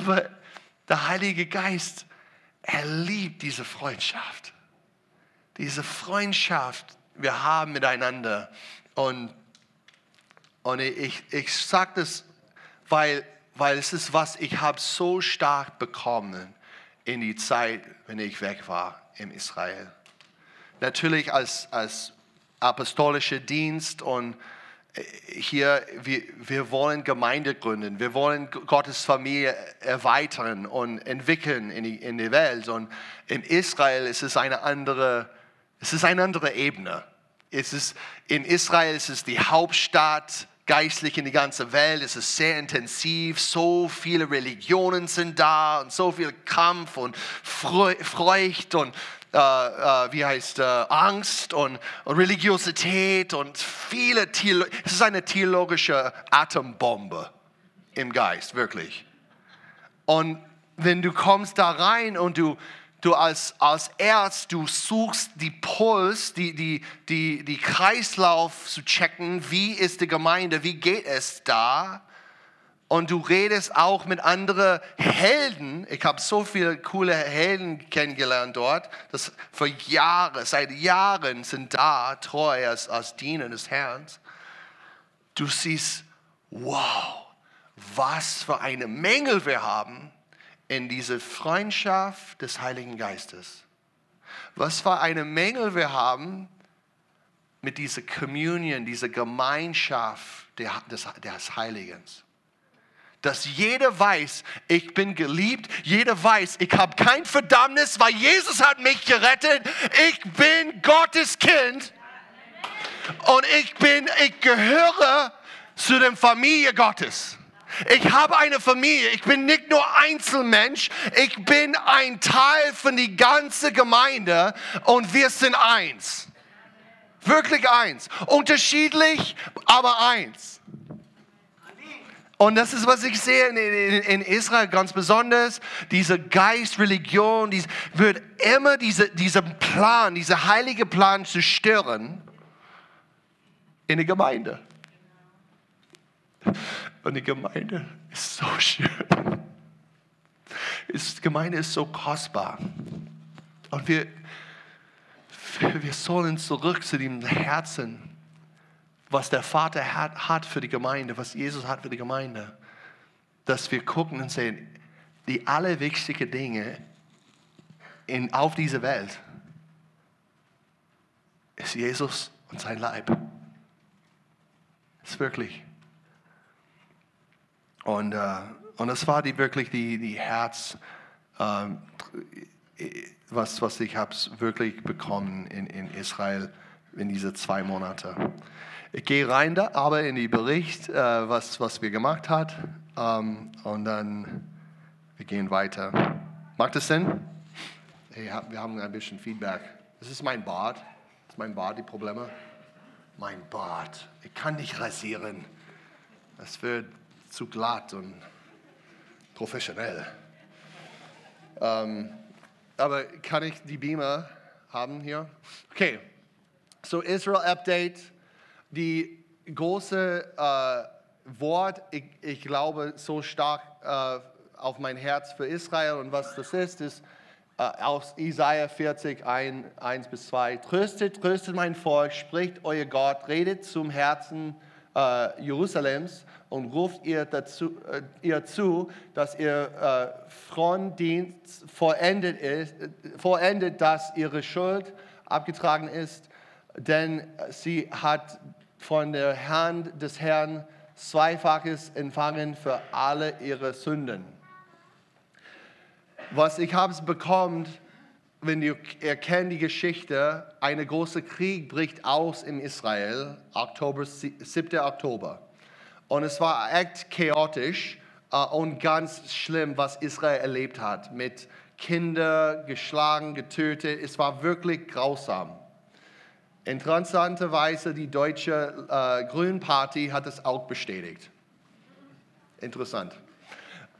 Aber der Heilige Geist, er liebt diese Freundschaft. Diese Freundschaft, wir haben miteinander. Und, und ich, ich sage das, weil, weil es ist was, ich habe so stark bekommen in die Zeit, wenn ich weg war in Israel. Natürlich als, als apostolischer Dienst und hier, wir, wir wollen Gemeinde gründen, wir wollen Gottes Familie erweitern und entwickeln in die, in die Welt. Und in Israel ist es eine andere, es ist eine andere Ebene. Es ist, in Israel ist es die Hauptstadt, geistlich in die ganze Welt. Es ist sehr intensiv. So viele Religionen sind da und so viel Kampf und Furcht und äh, äh, wie heißt äh, Angst und, Religiosität und viele Theolo es ist eine theologische Atombombe im Geist wirklich. Und wenn du kommst da rein und du du als, als Arzt, du suchst die Puls, die, die, die, die Kreislauf zu checken, wie ist die Gemeinde, wie geht es da? Und du redest auch mit anderen Helden. Ich habe so viele coole Helden kennengelernt dort, das für Jahre, seit Jahren sind da, treu als, als Diener des Herrn. Du siehst, wow, was für eine Menge wir haben in diese Freundschaft des Heiligen Geistes. Was für eine Menge wir haben mit dieser Communion, dieser Gemeinschaft des, des Heiligen dass jeder weiß, ich bin geliebt, jeder weiß, ich habe kein Verdammnis, weil Jesus hat mich gerettet. Ich bin Gottes Kind und ich bin, ich gehöre zu der Familie Gottes. Ich habe eine Familie. Ich bin nicht nur Einzelmensch. Ich bin ein Teil von die ganze Gemeinde und wir sind eins. Wirklich eins. Unterschiedlich, aber eins. Und das ist, was ich sehe in, in, in Israel ganz besonders. Diese Geistreligion, wird immer diese, diesen Plan, dieser heilige Plan zerstören in der Gemeinde. Und die Gemeinde ist so schön. Die Gemeinde ist so kostbar. Und wir, wir sollen zurück zu dem Herzen was der Vater hat, hat für die Gemeinde, was Jesus hat für die Gemeinde, dass wir gucken und sehen, die allerwichtigsten Dinge in, auf dieser Welt ist Jesus und sein Leib. Ist wirklich. Und, äh, und das war die, wirklich die, die Herz, äh, was, was ich habe wirklich bekommen in, in Israel in diese zwei Monate. Ich gehe rein da, aber in den Bericht, äh, was, was wir gemacht hat, ähm, und dann wir gehen weiter. Macht das Sinn? Hey, wir haben ein bisschen Feedback. Das ist mein Bart. Das ist mein Bart die Probleme. Mein Bart. Ich kann nicht rasieren. Das wird zu glatt und professionell. Ähm, aber kann ich die Beamer haben hier? Okay. So Israel Update die große äh, Wort, ich, ich, glaube so stark äh, auf mein Herz für Israel und was das ist, ist äh, aus Isaiah 40, 1, 1 bis 2. Tröstet, tröstet mein Volk, spricht euer Gott, redet zum Herzen äh, Jerusalems und ruft ihr, dazu, äh, ihr zu, dass ihr äh, Frondienst vollendet ist, vollendet, dass ihre Schuld abgetragen ist, denn sie hat von der Hand des Herrn Zweifaches empfangen für alle ihre Sünden. Was ich habe bekommen, wenn ihr erkennt die Geschichte, ein großer Krieg bricht aus in Israel, Oktober, 7. Oktober. Und es war echt chaotisch uh, und ganz schlimm, was Israel erlebt hat, mit Kindern geschlagen, getötet. Es war wirklich grausam. Interessanterweise, die deutsche äh, Grünparty hat es auch bestätigt. Interessant.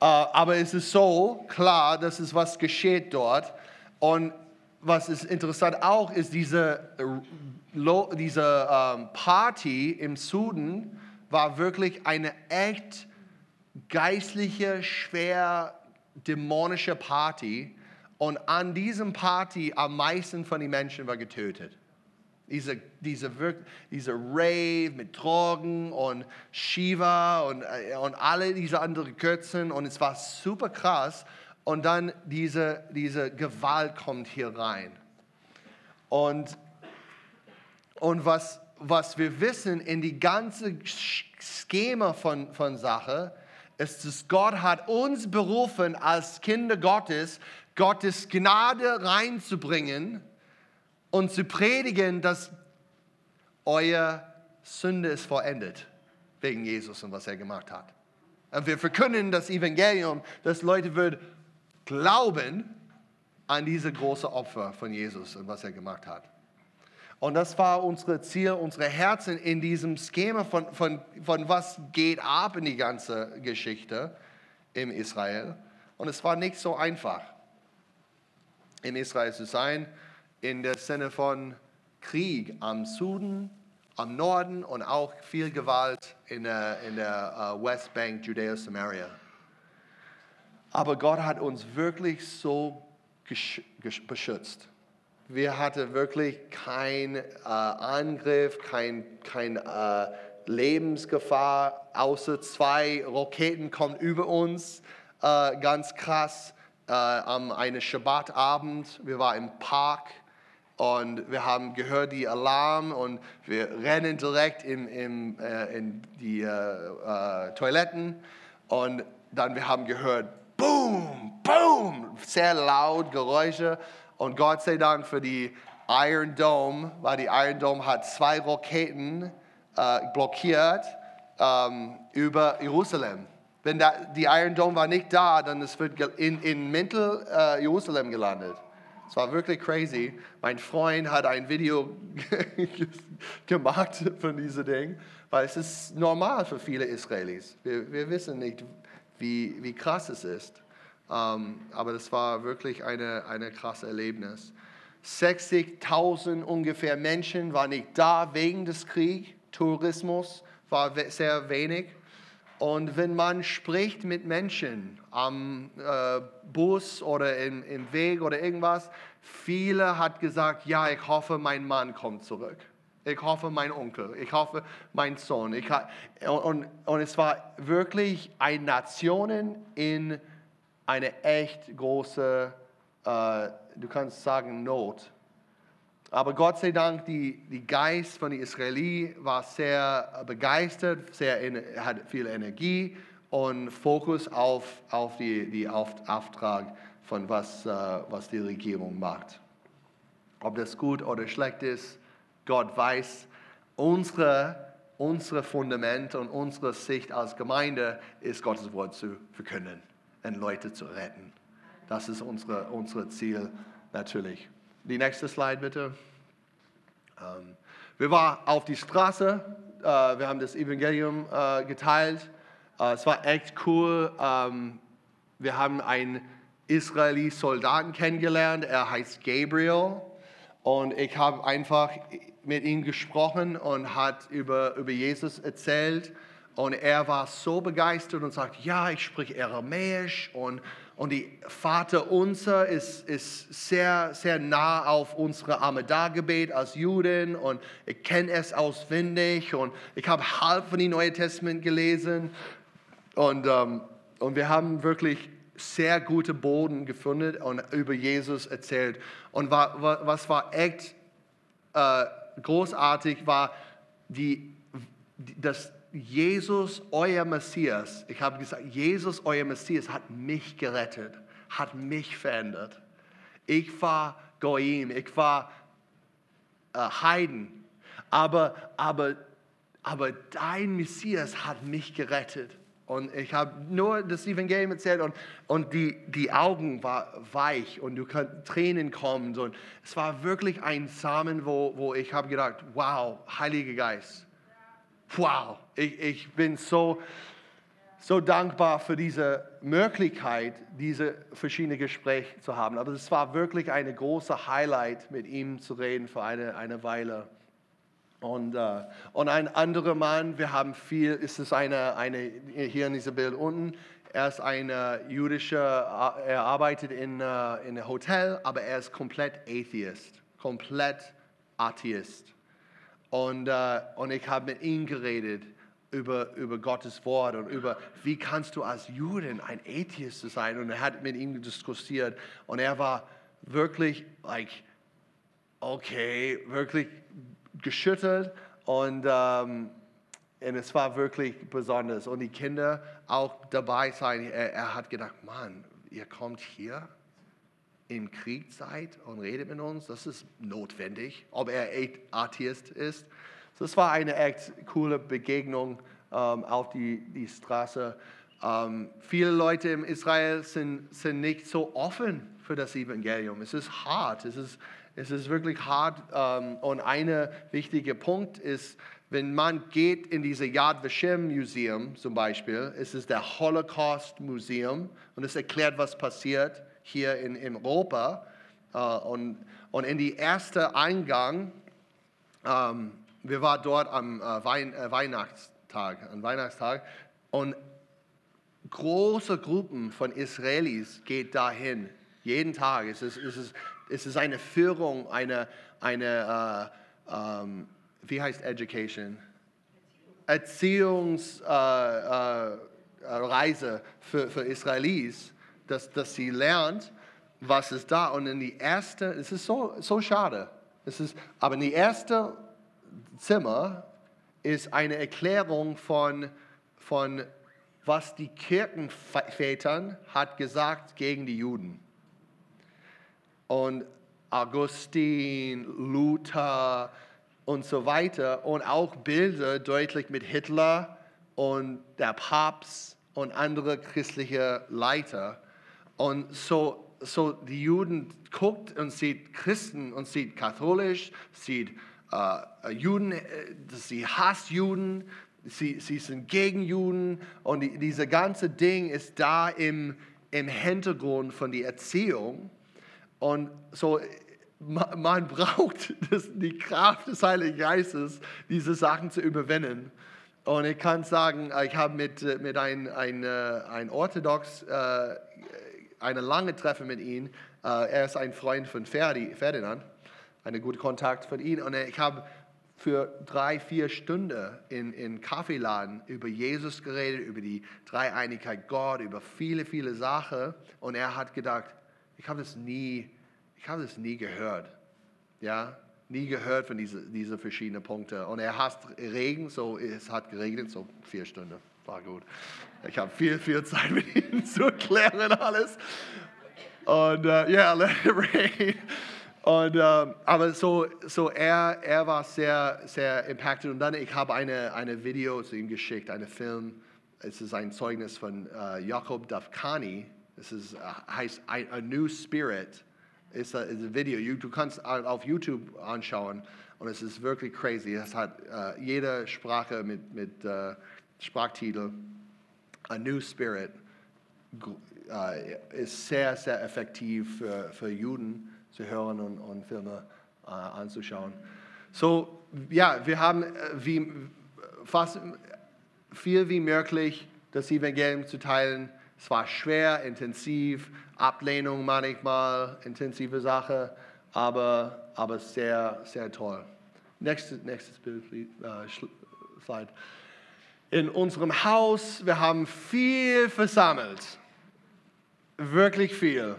Äh, aber es ist so klar, dass es was geschieht dort. Und was ist interessant auch, ist diese, äh, diese ähm, Party im Süden war wirklich eine echt geistliche, schwer dämonische Party und an diesem Party am meisten von den Menschen war getötet. Diese, diese, diese Rave mit Drogen und Shiva und, äh, und alle diese anderen Götzen und es war super krass. Und dann diese, diese Gewalt kommt hier rein. Und, und was, was wir wissen in die ganze Schema von, von Sache, ist, dass Gott hat uns berufen als Kinder Gottes, Gottes Gnade reinzubringen und zu predigen, dass euer Sünde ist vollendet wegen Jesus und was er gemacht hat. Und wir verkünden das Evangelium, dass Leute würden glauben an diese große Opfer von Jesus und was er gemacht hat. Und das war unser Ziel, unsere Herzen in diesem Schema von, von, von was geht ab in die ganze Geschichte im Israel. Und es war nicht so einfach, in Israel zu sein, in der Sinne von Krieg am Süden, am Norden und auch viel Gewalt in der, in der uh, Westbank, Judäa, Samaria. Aber Gott hat uns wirklich so beschützt. Wir hatten wirklich keinen äh, Angriff, kein, kein äh, Lebensgefahr, außer zwei Raketen kommen über uns, äh, ganz krass, äh, am einen Schabbatabend. Wir waren im Park und wir haben gehört die Alarm und wir rennen direkt in, in, äh, in die äh, Toiletten und dann wir haben gehört, boom, boom, sehr laut Geräusche und Gott sei Dank für die Iron Dome, weil die Iron Dome hat zwei Raketen äh, blockiert ähm, über Jerusalem. Wenn da, die Iron Dome war nicht da, dann es wird in, in Mittel äh, Jerusalem gelandet. Es war wirklich crazy. Mein Freund hat ein Video gemacht von diesem Ding, weil es ist normal für viele Israelis. Wir, wir wissen nicht, wie, wie krass es ist. Um, ähm, aber das war wirklich eine, eine krasse Erlebnis. 60.000 ungefähr Menschen waren nicht da wegen des Kriegs. Tourismus war sehr wenig. Und wenn man spricht mit Menschen am äh, Bus oder im, im Weg oder irgendwas, viele hat gesagt, ja, ich hoffe, mein Mann kommt zurück. Ich hoffe, mein Onkel. Ich hoffe, mein Sohn. Ich, und, und es war wirklich eine Nation in eine echt große, äh, du kannst sagen, Not. Aber Gott sei Dank, die, die Geist von den war sehr begeistert, sehr, hat viel Energie und Fokus auf, auf die, die Auftrag von was, äh, was die Regierung macht. Ob das gut oder schlecht ist, Gott weiß. Unsere, unsere Fundament und unsere Sicht als Gemeinde ist, Gottes Wort zu verkünden und Leute zu retten. Das ist unsere, unser Ziel natürlich. Die nächste Slide bitte. Ähm, wir waren auf die Straße, äh, wir haben das Evangelium äh, geteilt. Äh, es war echt cool. Ähm, wir haben einen Israeli-Soldaten kennengelernt, er heißt Gabriel. Und ich habe einfach mit ihm gesprochen und hat über, über Jesus erzählt. Und er war so begeistert und sagt, ja, ich spreche Aramäisch und, und die Vater unser ist, ist sehr, sehr nah auf unsere Amida-Gebet als Juden. Und ich kenne es auswendig. Und ich habe halb von dem Neuen Testament gelesen. Und, ähm, und wir haben wirklich sehr gute Boden gefunden und über Jesus erzählt. Und war, was war echt äh, großartig, war die, das Jesus, euer Messias, ich habe gesagt, Jesus, euer Messias, hat mich gerettet, hat mich verändert. Ich war Goim, ich war äh, Heiden, aber, aber, aber dein Messias hat mich gerettet. Und ich habe nur das Evangelium erzählt und, und die, die Augen waren weich und du kannst Tränen kommen. Und es war wirklich ein Samen, wo, wo ich habe gedacht, wow, Heiliger Geist, wow, ich, ich bin so, so dankbar für diese Möglichkeit, diese verschiedenen Gespräche zu haben. Aber es war wirklich eine große Highlight, mit ihm zu reden für eine, eine Weile. Und, äh, und ein anderer Mann, wir haben viel, ist es eine, eine, hier in diesem Bild unten, Er ist ein äh, jüdischer, äh, er arbeitet in, äh, in einem Hotel, aber er ist komplett Atheist, komplett Atheist. Und, äh, und ich habe mit ihm geredet über, über Gottes Wort und über, wie kannst du als Juden ein Atheist sein. Und er hat mit ihm diskutiert und er war wirklich, like, okay, wirklich geschüttelt und, ähm, und es war wirklich besonders. Und die Kinder auch dabei sein. Er, er hat gedacht, Mann, ihr kommt hier in Kriegszeit und redet mit uns, das ist notwendig, ob er Atheist ist. Das war eine echt coole Begegnung ähm, auf die, die Straße. Ähm, viele Leute in Israel sind, sind nicht so offen für das Evangelium. Es ist hart, es ist, es ist wirklich hart. Ähm, und ein wichtiger Punkt ist, wenn man geht in diese Yad Vashem Museum zum Beispiel, es ist der Holocaust Museum und es erklärt, was passiert hier in, Europa. Äh, und, und in die erste Eingang, ähm, wir waren dort am äh, Wein, äh, Weihnachtstag, am Weihnachtstag und große Gruppen von Israelis geht dahin, jeden Tag. Es ist, es ist, es ist eine Führung, eine, eine äh, ähm, wie heißt Education? Erziehungsreise äh, äh, für, für Israelis, dass, dass sie lernt, was ist da. Und in die erste, es ist so, so schade, es ist, aber in die erste Zimmer ist eine Erklärung von, von was die Kirchenvätern hat gesagt gegen die Juden. Und Augustin, Luther, und so weiter und auch Bilder deutlich mit Hitler und der Papst und andere christliche Leiter. Und so, so die Juden guckt und sieht Christen und sieht katholisch, sieht äh, Juden, äh, sie hasst Juden, sie, sie sind gegen Juden und die, diese ganze Ding ist da im, im Hintergrund von der Erziehung. Und so man braucht das, die Kraft des Heiligen Geistes, diese Sachen zu überwinden. Und ich kann sagen, ich habe mit, mit einem ein, ein Orthodox äh, eine lange Treffen mit ihm. Äh, er ist ein Freund von Ferdi, Ferdinand, einen guten Kontakt von ihm. Und ich habe für drei, vier Stunden in, in Kaffeeladen über Jesus geredet, über die Dreieinigkeit Gott, über viele, viele Sachen. Und er hat gedacht, ich habe das nie ich habe das nie gehört. Ja, nie gehört von diesen diese verschiedenen Punkten. Und er hasst Regen, so es hat geregnet, so vier Stunden. War gut. Ich habe viel, viel Zeit mit ihm zu erklären alles. Und ja, uh, yeah, let it rain. Und, uh, aber so, so er, er war sehr, sehr impacted. Und dann, ich habe eine, eine Video zu ihm geschickt, einen Film. Es ist ein Zeugnis von uh, Jakob Dafkani. Es ist, uh, heißt A New Spirit ist, ein Video. Du kannst auf YouTube anschauen und es ist wirklich crazy. Es hat jede Sprache mit, mit Sprachtitel. A New Spirit uh, ist sehr, sehr effektiv für, für Juden zu hören und, und Filme anzuschauen. So, ja, wir haben wie, fast viel wie möglich das Evangelium zu teilen. Es war schwer, intensiv, Ablehnung manchmal, intensive Sache, aber, aber sehr, sehr toll. Nächstes, nächstes Bild, uh, Slide. In unserem Haus, wir haben viel versammelt. Wirklich viel.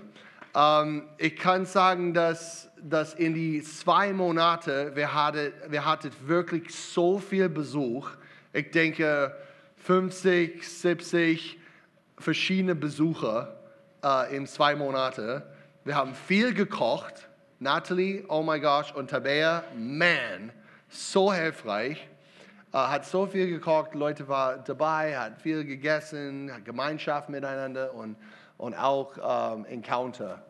Ähm, ich kann sagen, dass, dass in die zwei Monate, wir hatten, wir hatten wirklich so viel Besuch. Ich denke 50, 70 verschiedene Besucher äh, in zwei Monaten. Wir haben viel gekocht. Natalie, oh my gosh, und Tabea, man, so hilfreich. Äh, hat so viel gekocht, Leute waren dabei, hat viel gegessen, hat Gemeinschaft miteinander und, und auch ähm, Encounter.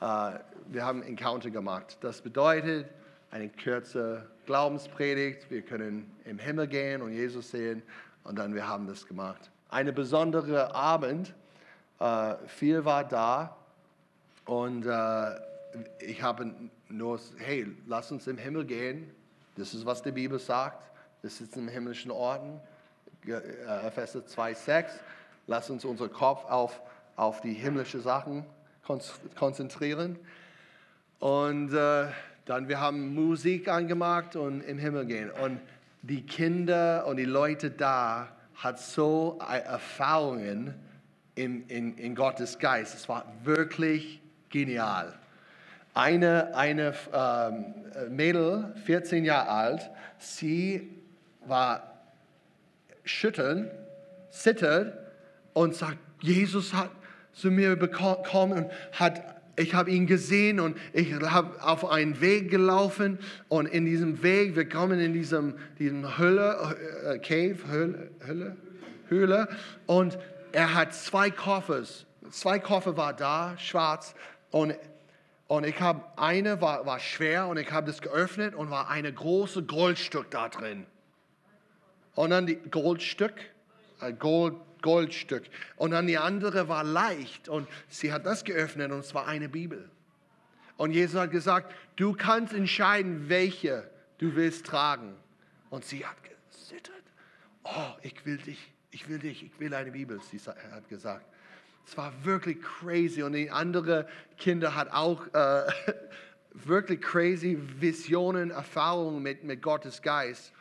Äh, wir haben Encounter gemacht. Das bedeutet eine kurze Glaubenspredigt. Wir können im Himmel gehen und Jesus sehen und dann wir haben das gemacht eine besondere Abend. Äh, viel war da und äh, ich habe nur, hey, lass uns im Himmel gehen. Das ist, was die Bibel sagt. Das ist im himmlischen Orten. Äh, Epheser 2,6. Lass uns unseren Kopf auf, auf die himmlischen Sachen konzentrieren. Und äh, dann wir haben Musik angemacht und im Himmel gehen. Und die Kinder und die Leute da hat so Erfahrungen in, in, in Gottes Geist. Es war wirklich genial. Eine, eine ähm, Mädel, 14 Jahre alt, sie war schütteln, zittert und sagt, Jesus hat zu mir gekommen und hat ich habe ihn gesehen und ich habe auf einen Weg gelaufen und in diesem Weg, wir kommen in diesem, diesem Höhle, äh, Cave, Höhle, Höhle, Höhle und er hat zwei Koffers, zwei Koffer war da, schwarz und und ich habe eine war, war schwer und ich habe das geöffnet und war eine große Goldstück da drin. Und dann die Goldstück, äh, Gold, Goldstück. Und dann die andere war leicht und sie hat das geöffnet und es war eine Bibel. Und Jesus hat gesagt, du kannst entscheiden, welche du willst tragen. Und sie hat gesittert. Oh, ich will dich, ich will dich, ich will eine Bibel, sie hat gesagt. Es war wirklich crazy. Und die andere Kinder hat auch äh, wirklich crazy Visionen, Erfahrungen mit, mit Gottes Geist.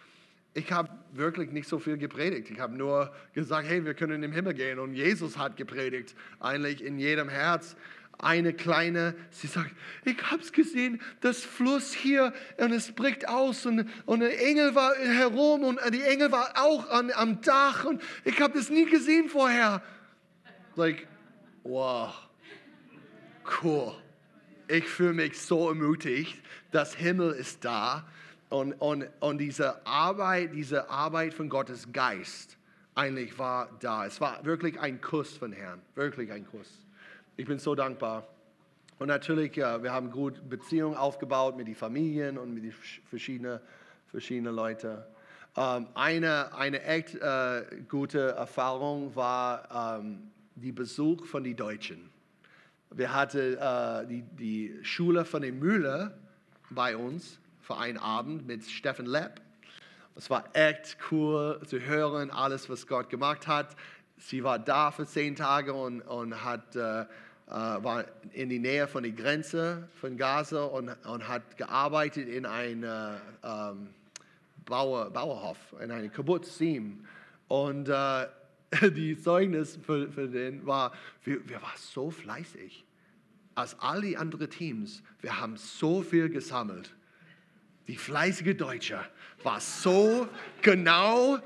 Ich habe wirklich nicht so viel gepredigt. Ich habe nur gesagt, hey, wir können in den Himmel gehen. Und Jesus hat gepredigt, eigentlich in jedem Herz. Eine kleine, sie sagt, ich habe es gesehen, das Fluss hier und es bricht aus und, und der Engel war herum und die Engel war auch an, am Dach und ich habe das nie gesehen vorher. Like, wow, cool. Ich fühle mich so ermutigt, das Himmel ist da und, und, und diese Arbeit, diese Arbeit von Gottes Geist eigentlich war da. Es war wirklich ein Kuss von Herrn, wirklich ein Kuss. Ich bin so dankbar. Und natürlich, ja, wir haben gut Beziehungen aufgebaut mit den Familien und mit den verschiedenen, verschiedenen Leuten. Ähm, eine, eine echt äh, gute Erfahrung war ähm, die Besuch von den Deutschen. Wir hatten äh, die, die Schule von den Mühle bei uns für einen Abend mit Steffen Lepp. Es war echt cool zu hören, alles, was Gott gemacht hat. Sie war da für zehn Tage und, und hat, äh, äh war in die Nähe von der Grenze von Gaza und, und hat gearbeitet in einem ähm, Bauer, Bauerhof, in einem Kibbutz Und äh, die Zeugnis für, für den war, wir, wir waren so fleißig. Als all die anderen Teams, wir haben so viel gesammelt. Die fleißige Deutsche war so genau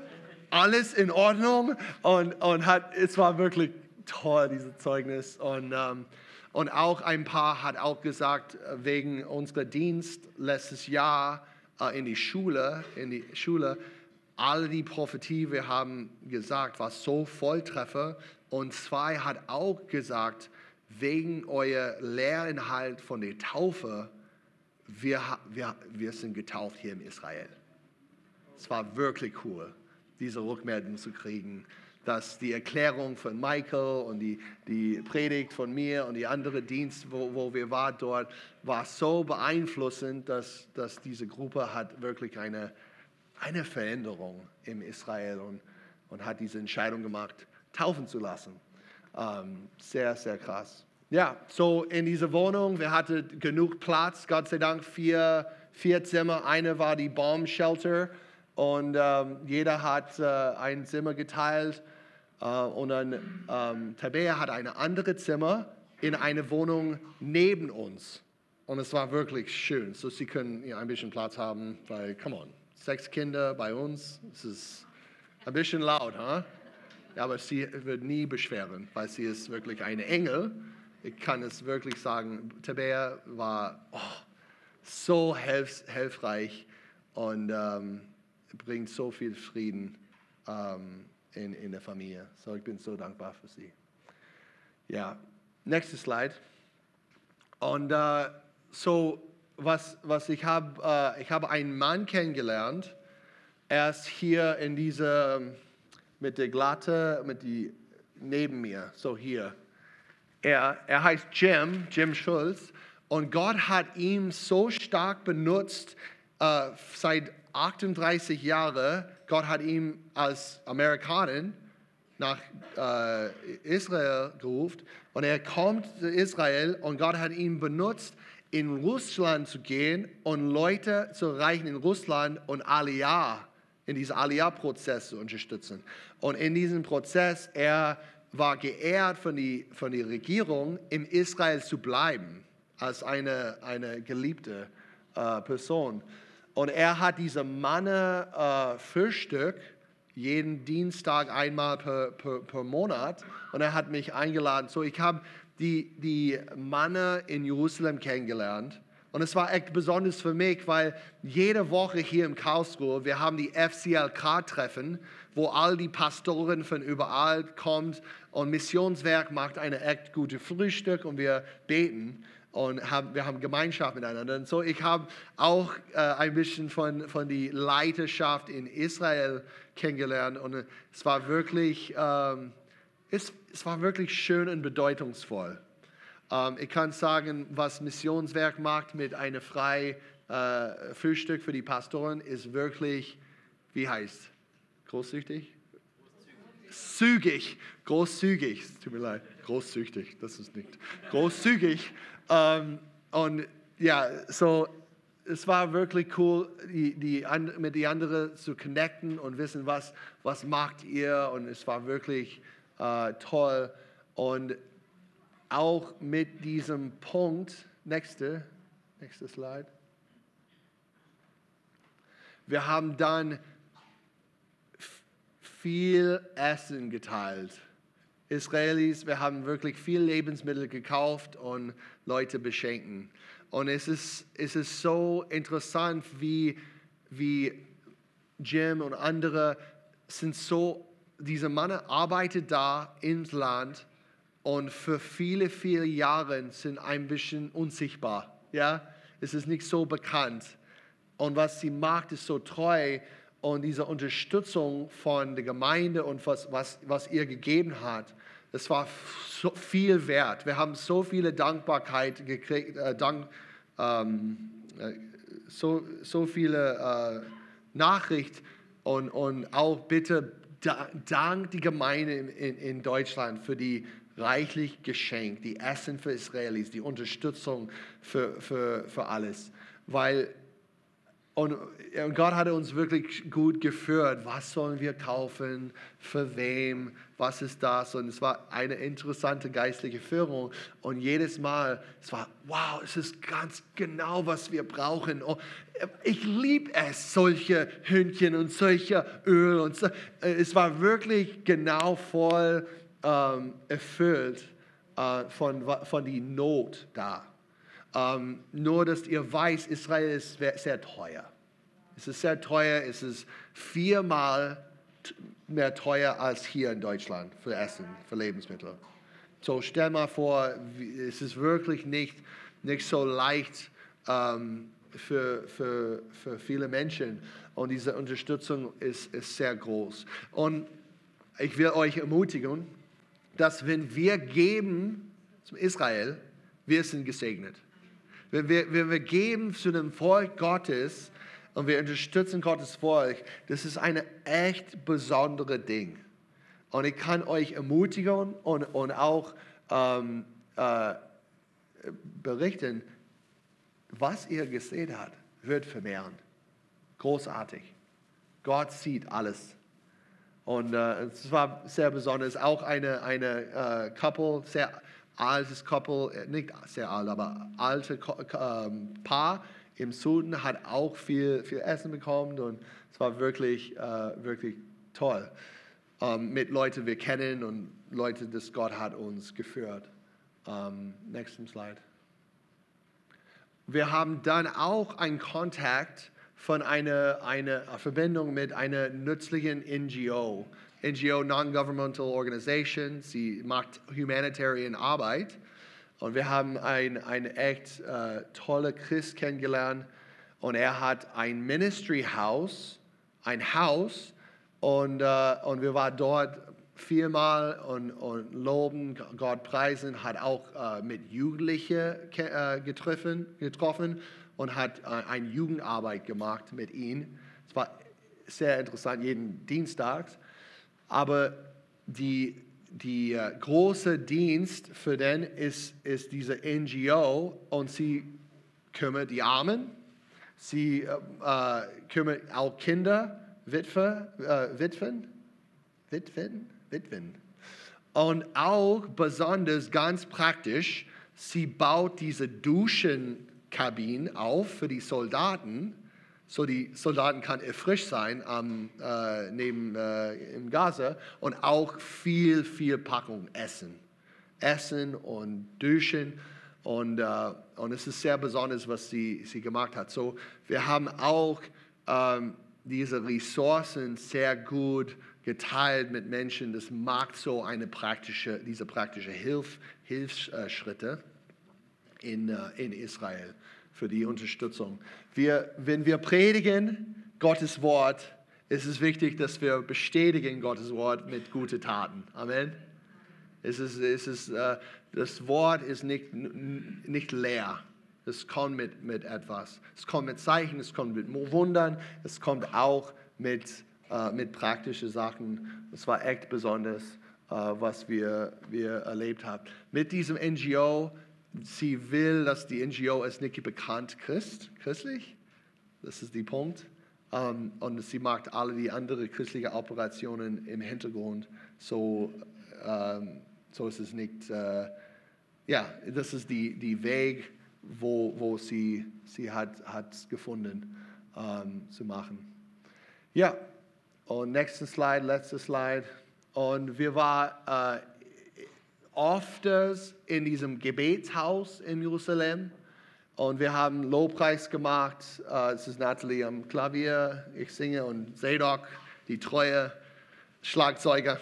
alles in Ordnung und, und hat, es war wirklich toll, dieses Zeugnis. Und, ähm, und auch ein paar hat auch gesagt, wegen unserer Dienst letztes Jahr äh, in die Schule, in die Schule, alle die Prophetie, wir haben gesagt, war so Volltreffer. Und zwei hat auch gesagt, wegen euer Lehrinhalt von der Taufe, wir, wir, wir sind getauft hier in Israel. Es war wirklich cool, diese Rückmeldung zu kriegen, dass die Erklärung von Michael und die, die Predigt von mir und die andere Dienst, wo, wo wir waren dort, war so beeinflussend, dass, dass diese Gruppe hat wirklich eine eine Veränderung im Israel und, und hat diese Entscheidung gemacht, taufen zu lassen. Ähm, sehr, sehr krass. Ja, so in dieser Wohnung, wir hatten genug Platz, Gott sei Dank vier, vier Zimmer. Eine war die Bomb Shelter und ähm, jeder hat äh, ein Zimmer geteilt. Äh, und dann ähm, Tabea hat ein anderes Zimmer in eine Wohnung neben uns. Und es war wirklich schön. So, sie können ja, ein bisschen Platz haben, weil, come on, sechs Kinder bei uns. Es ist ein bisschen laut, huh? aber sie wird nie beschweren, weil sie ist wirklich eine Engel. Ich kann es wirklich sagen, Tabea war oh, so hilf hilfreich und ähm, bringt so viel Frieden ähm, in, in der Familie. So, ich bin so dankbar für sie. Ja, nächstes Slide. Und äh, so was, was ich habe, äh, ich habe einen Mann kennengelernt. Er ist hier in dieser, mit der Glatte, mit die, neben mir, so hier. Er, er heißt Jim, Jim Schulz. Und Gott hat ihn so stark benutzt, äh, seit 38 Jahren. Gott hat ihn als Amerikaner nach äh, Israel gerufen und er kommt zu Israel und Gott hat ihn benutzt, in Russland zu gehen und Leute zu erreichen in Russland und Aliyah, in diesem Aliyah-Prozess zu unterstützen. Und in diesem Prozess, er war geehrt von der von die Regierung, in Israel zu bleiben, als eine, eine geliebte äh, Person. Und er hat diese Manne äh, jeden Dienstag einmal per, per, per, Monat und er hat mich eingeladen. So, ich habe die, die Männer in Jerusalem kennengelernt. Und es war echt besonders für mich, weil jede Woche hier im Karlsruhe, wir haben die FCLK-Treffen, wo all die Pastoren von überall kommen und Missionswerk macht eine echt gute Frühstück und wir beten und haben, wir haben Gemeinschaft miteinander. Und so, ich habe auch äh, ein bisschen von, von der Leiterschaft in Israel kennengelernt und es war wirklich, ähm, es, es war wirklich schön und bedeutungsvoll. Ähm, ich kann sagen, was Missionswerk macht mit einem frei äh, Frühstück für die Pastoren, ist wirklich, wie heißt großzügig? Zügig, großzügig, tut mir leid, großzügig, das ist nicht, großzügig. Ähm, und ja, so, es war wirklich cool, die, die, mit den anderen zu connecten und wissen, was, was macht ihr und es war wirklich äh, toll. Und auch mit diesem Punkt, nächste, nächste Slide. Wir haben dann viel Essen geteilt. Israelis, wir haben wirklich viel Lebensmittel gekauft und Leute beschenken. Und es ist, es ist so interessant, wie, wie Jim und andere sind so, diese Mann arbeitet da ins Land und für viele, viele Jahre sind ein bisschen unsichtbar. Ja? Es ist nicht so bekannt. Und was sie macht, ist so treu und diese Unterstützung von der Gemeinde und was, was, was ihr gegeben hat, das war so viel wert. Wir haben so viele Dankbarkeit gekriegt, äh, Dank, ähm, äh, so, so viele äh, Nachrichten und, und auch bitte dank die Gemeinde in, in, Deutschland für die reichlich Geschenk, die Essen für Israelis, die Unterstützung für, für, für alles. Weil und, und Gott hat uns wirklich gut geführt. Was sollen wir kaufen? Für wem? Was ist das? Und es war eine interessante geistliche Führung. Und jedes Mal, es war, wow, es ist ganz genau, was wir brauchen. Oh, ich liebe es, solche Hündchen und solche Öl. Und so. Es war wirklich genau voll ähm, erfüllt äh, von, von die Not da. Ähm, nur, dass ihr weiß, Israel ist sehr teuer. Es ist sehr teuer, es ist viermal mehr teuer als hier in Deutschland für Essen, für Lebensmittel. So stell mal vor, es ist wirklich nicht, nicht so leicht ähm, für, für, für viele Menschen und diese Unterstützung ist, ist sehr groß. Und ich will euch ermutigen, dass wenn wir geben zum Israel, wir sind gesegnet. Wenn wir, wenn wir geben zu dem Volk Gottes und wir unterstützen Gottes Volk, das ist ein echt besonderes Ding. Und ich kann euch ermutigen und, und auch ähm, äh, berichten, was ihr gesehen habt, wird vermehren. Großartig. Gott sieht alles. Und äh, es war sehr besonders. Auch eine, eine äh, Couple, sehr altes Couple, äh, nicht sehr alt, aber alte ähm, Paar im Süden hat auch viel, viel Essen bekommen und es war wirklich, äh, wirklich toll. Ähm, mit Leuten, wir kennen und Leute, das Gott hat uns geführt. Ähm, nächsten Slide. Wir haben dann auch einen Kontakt von einer, einer Verbindung mit einer nützlichen NGO. NGO, Non-Governmental Organization, sie macht humanitarian Arbeit. Und wir haben einen, echt äh, toller Christ kennengelernt. Und er hat ein Ministry House, ein Haus. Und, äh, und wir waren dort viermal und, und loben, Gott preisen, hat auch äh, mit Jugendlichen äh, getroffen, getroffen und hat äh, eine Jugendarbeit gemacht mit ihnen. Es war sehr interessant, jeden Dienstag. Aber die, die äh, große Dienst für den ist, ist diese NGO und sie kümmert die Armen, sie äh, äh, kümmert auch Kinder, Witwe, äh, Witwen, Witwen, Witwen. Und auch besonders ganz praktisch, sie baut diese Duschenkabinen auf für die Soldaten, so die Soldaten kann erfrischt sein am, äh, neben, äh, im Gaza und auch viel, viel Packung Essen. Essen und Duschen. Und, äh, und es ist sehr besonders, was sie, sie gemacht hat. So, wir haben auch ähm, diese Ressourcen sehr gut geteilt mit Menschen. Das macht so eine praktische, diese praktische Hilf, Hilfsschritte in, äh, in Israel für die Unterstützung. Wir, wenn wir predigen Gottes Wort, ist es wichtig, dass wir bestätigen Gottes Wort mit guten Taten. Amen. Es ist, es ist, äh, das Wort ist nicht, nicht leer. Es kommt mit, mit etwas. Es kommt mit Zeichen, es kommt mit Wundern, es kommt auch mit, äh, mit praktischen Sachen. Es war echt besonders, äh, was wir, wir erlebt haben. Mit diesem NGO sie will, dass die NGO ist nicht bekannt Christ, christlich. Das ist der Punkt. Um, ähm, und sie macht alle die anderen christlichen Operationen im Hintergrund. So, um, ähm, so ist es nicht, uh, ja, das ist die, die Weg, wo, wo sie, sie hat, hat gefunden um, ähm, zu machen. Ja, und nächste Slide, letzte Slide. Und wir waren oft in diesem Gebetshaus in Jerusalem. Und wir haben Lobpreis gemacht. Uh, es ist Natalie am Klavier, ich singe und Zedok, die treue Schlagzeuger.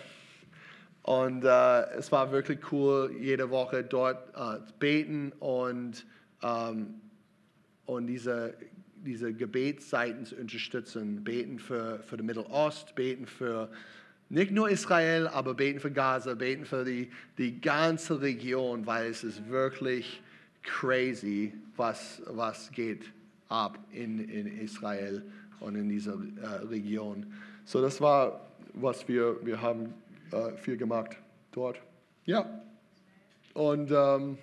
Und uh, es war wirklich cool, jede Woche dort uh, beten und, ähm, und diese, diese Gebetszeiten zu unterstützen. Beten für, für den Mittelost, beten für nicht nur Israel, aber beten für Gaza, beten für die, die ganze Region, weil es ist wirklich crazy, was, was geht ab in, in Israel und in dieser äh, Region. So, das war, was wir, wir haben äh, viel gemacht dort. Ja. Und, ähm,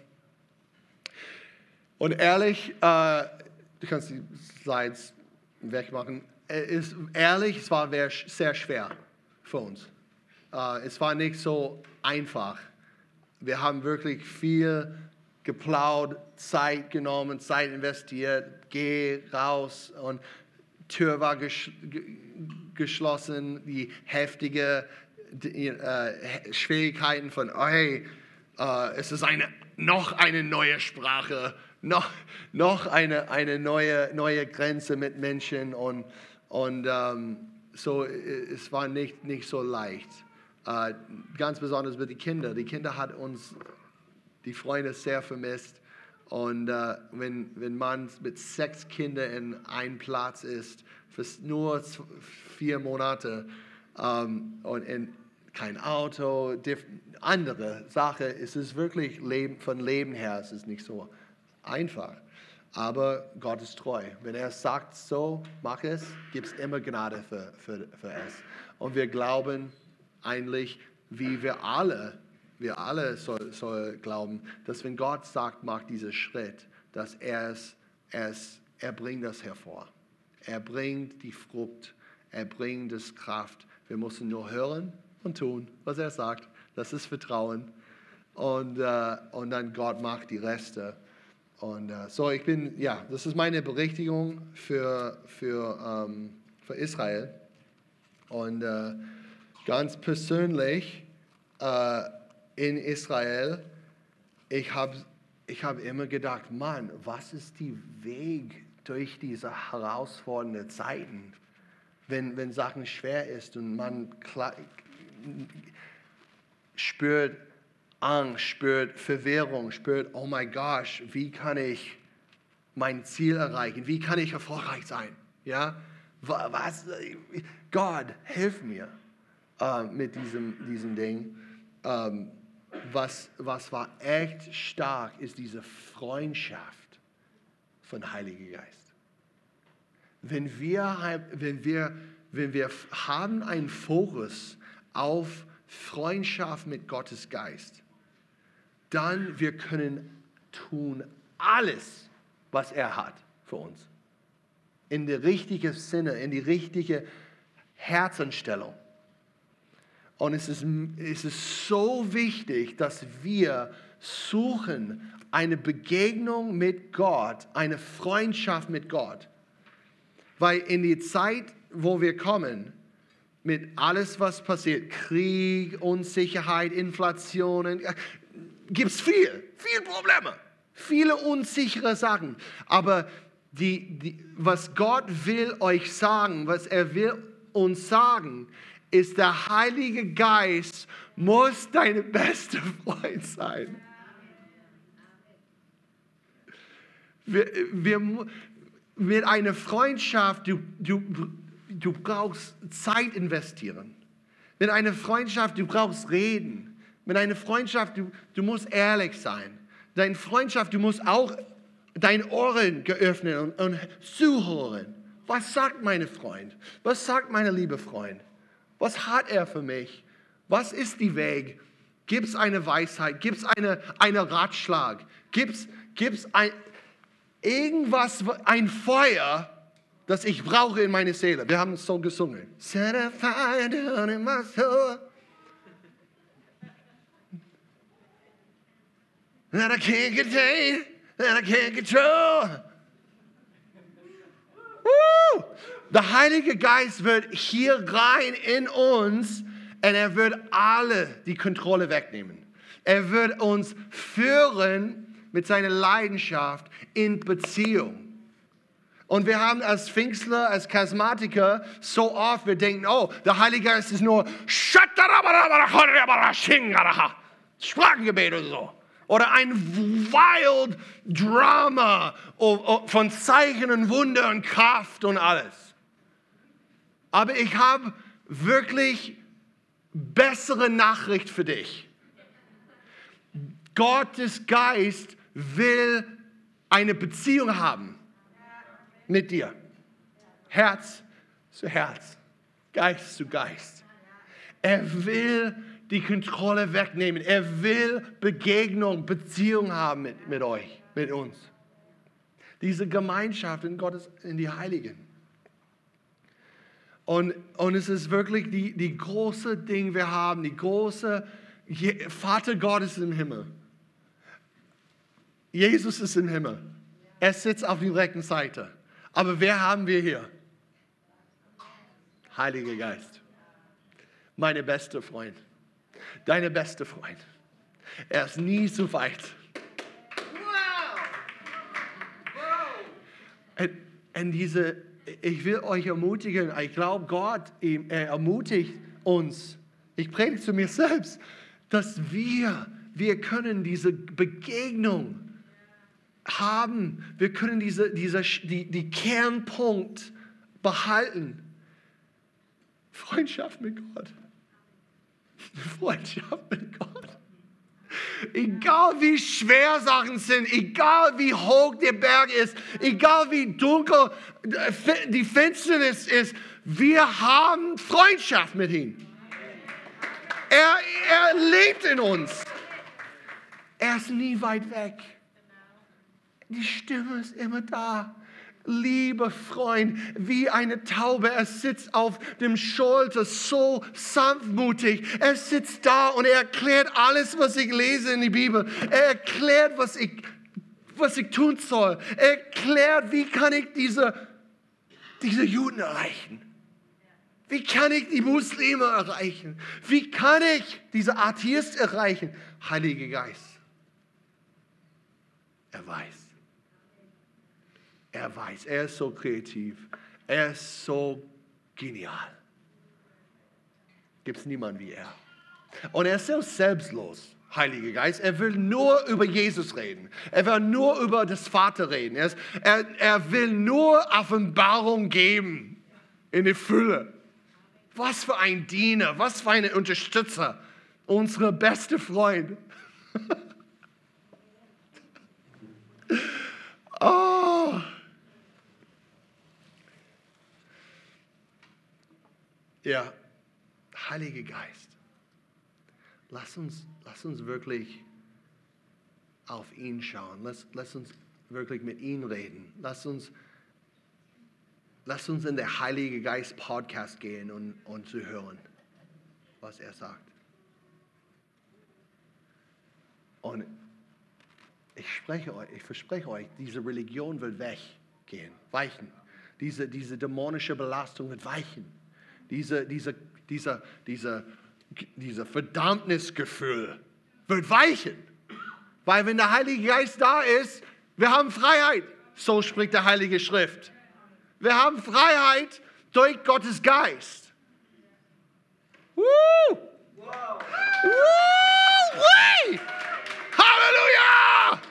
und ehrlich, äh, du kannst die Slides wegmachen. Ist, ehrlich, es war sehr schwer für uns. Uh, es war nicht so einfach. Wir haben wirklich viel geplaut, Zeit genommen, Zeit investiert, geh raus und Tür war ges geschlossen, die heftige die, äh, Schwierigkeiten von, oh hey, äh, es ist eine, noch eine neue Sprache, noch, noch eine, eine neue, neue Grenze mit Menschen und, und ähm, so, äh, es war nicht, nicht so leicht. Uh, ganz besonders mit den Kindern. Die Kinder hat uns, die Freunde sehr vermisst. Und uh, wenn, wenn man mit sechs Kindern in einem Platz ist, für nur vier Monate um, und in kein Auto, andere Sache, ist es wirklich Leben, von Leben her, es ist nicht so einfach. Aber Gott ist treu. Wenn er sagt, so, mach es, gibt es immer Gnade für, für, für es. Und wir glauben eigentlich, wie wir alle, wir alle soll, soll glauben, dass wenn Gott sagt, mach diesen Schritt, dass er es, er es, er bringt das hervor. Er bringt die Frucht, er bringt das Kraft. Wir müssen nur hören und tun, was er sagt. Das ist Vertrauen. Und, äh, und dann Gott macht die Reste. Und uh, so, ich bin, ja, das ist meine Berichtigung für, für, ähm, für Israel. Und uh, ganz persönlich uh, in Israel, ich habe ich hab immer gedacht, Mann, was ist der Weg durch diese herausfordernden Zeiten, wenn, wenn Sachen schwer ist und man spürt, Angst, spürt Verwirrung, spürt, oh mein Gott, wie kann ich mein Ziel erreichen? Wie kann ich erfolgreich sein? Ja? Was? Gott, hilf mir äh, mit diesem, diesem Ding. Ähm, was, was war echt stark, ist diese Freundschaft von Heiligen Geist. Wenn wir, wenn wir, wenn wir haben einen Fokus auf Freundschaft mit Gottes Geist, dann wir können tun alles, was er hat für uns. In der richtigen Sinne, in die richtige Herzenstellung. Und es ist, es ist so wichtig, dass wir suchen eine Begegnung mit Gott, eine Freundschaft mit Gott. Weil in die Zeit, wo wir kommen, mit alles, was passiert, Krieg, Unsicherheit, Inflation, gibt es viel, viele Probleme, viele unsichere Sachen. Aber die, die, was Gott will euch sagen, was er will uns sagen, ist, der Heilige Geist muss deine beste Freund sein. Wir, wir, mit einer Freundschaft, du, du, du brauchst Zeit investieren. Mit einer Freundschaft, du brauchst reden. Mit einer Freundschaft, du, du musst ehrlich sein. Deine Freundschaft, du musst auch deine Ohren geöffnet und, und zuhören. Was sagt mein Freund? Was sagt meine liebe Freund? Was hat er für mich? Was ist die Weg? Gibt es eine Weisheit? Gibt es eine, einen Ratschlag? Gibt es ein, irgendwas, ein Feuer, das ich brauche in meine Seele? Wir haben es so gesungen. Set a fire down in my soul. That I can't contain, that I can't control. Woo! Der Heilige Geist wird hier rein in uns und er wird alle die Kontrolle wegnehmen. Er wird uns führen mit seiner Leidenschaft in Beziehung. Und wir haben als Pfingstler, als Charismatiker so oft, wir denken, oh, der Heilige Geist ist nur Sprachengebet oder so. Oder ein Wild Drama von Zeichen und Wunder und Kraft und alles. Aber ich habe wirklich bessere Nachricht für dich. Gottes Geist will eine Beziehung haben mit dir. Herz zu Herz, Geist zu Geist. Er will die Kontrolle wegnehmen. Er will Begegnung, Beziehung haben mit, mit euch, mit uns. Diese Gemeinschaft in Gottes, in die Heiligen. Und, und es ist wirklich die, die große Ding, wir haben, die große, Vater Gott ist im Himmel. Jesus ist im Himmel. Er sitzt auf der rechten Seite. Aber wer haben wir hier? Heiliger Geist. Meine beste Freund. Deine beste Freund. Er ist nie zu weit. Wow! Und diese ich will euch ermutigen, ich glaube, Gott er ermutigt uns. Ich predige zu mir selbst, dass wir, wir können diese Begegnung haben. Wir können diese, diese, die, die Kernpunkt behalten. Freundschaft mit Gott. Freundschaft mit Gott. Egal wie schwer Sachen sind, egal wie hoch der Berg ist, egal wie dunkel die Finsternis ist, wir haben Freundschaft mit ihm. Er, er lebt in uns. Er ist nie weit weg. Die Stimme ist immer da lieber Freund, wie eine Taube. Er sitzt auf dem Schulter, so sanftmutig. Er sitzt da und er erklärt alles, was ich lese in die Bibel. Er erklärt, was ich, was ich tun soll. Er erklärt, wie kann ich diese, diese Juden erreichen. Wie kann ich die Muslime erreichen? Wie kann ich diese Atheist erreichen? Heiliger Geist. Er weiß. Er weiß, er ist so kreativ, er ist so genial. Gibt es niemanden wie er. Und er ist so selbstlos, Heiliger Geist. Er will nur über Jesus reden. Er will nur über das Vater reden. Er, ist, er, er will nur Offenbarung geben in der Fülle. Was für ein Diener, was für ein Unterstützer, unsere beste Freund. oh. Ja, Heilige Geist. lass uns, lass uns wirklich auf ihn schauen. Lass, lass uns wirklich mit ihm reden. Lass uns, lass uns in der Heilige Geist Podcast gehen und, und zu hören, was er sagt. Und ich spreche euch, ich verspreche euch, diese Religion wird weggehen, weichen. Diese, diese dämonische Belastung wird weichen. Diese, diese, dieser, dieser, dieser Verdammnisgefühl wird weichen. Weil wenn der Heilige Geist da ist, wir haben Freiheit. So spricht der Heilige Schrift. Wir haben Freiheit durch Gottes Geist. Woo! Wow. Woo! Halleluja!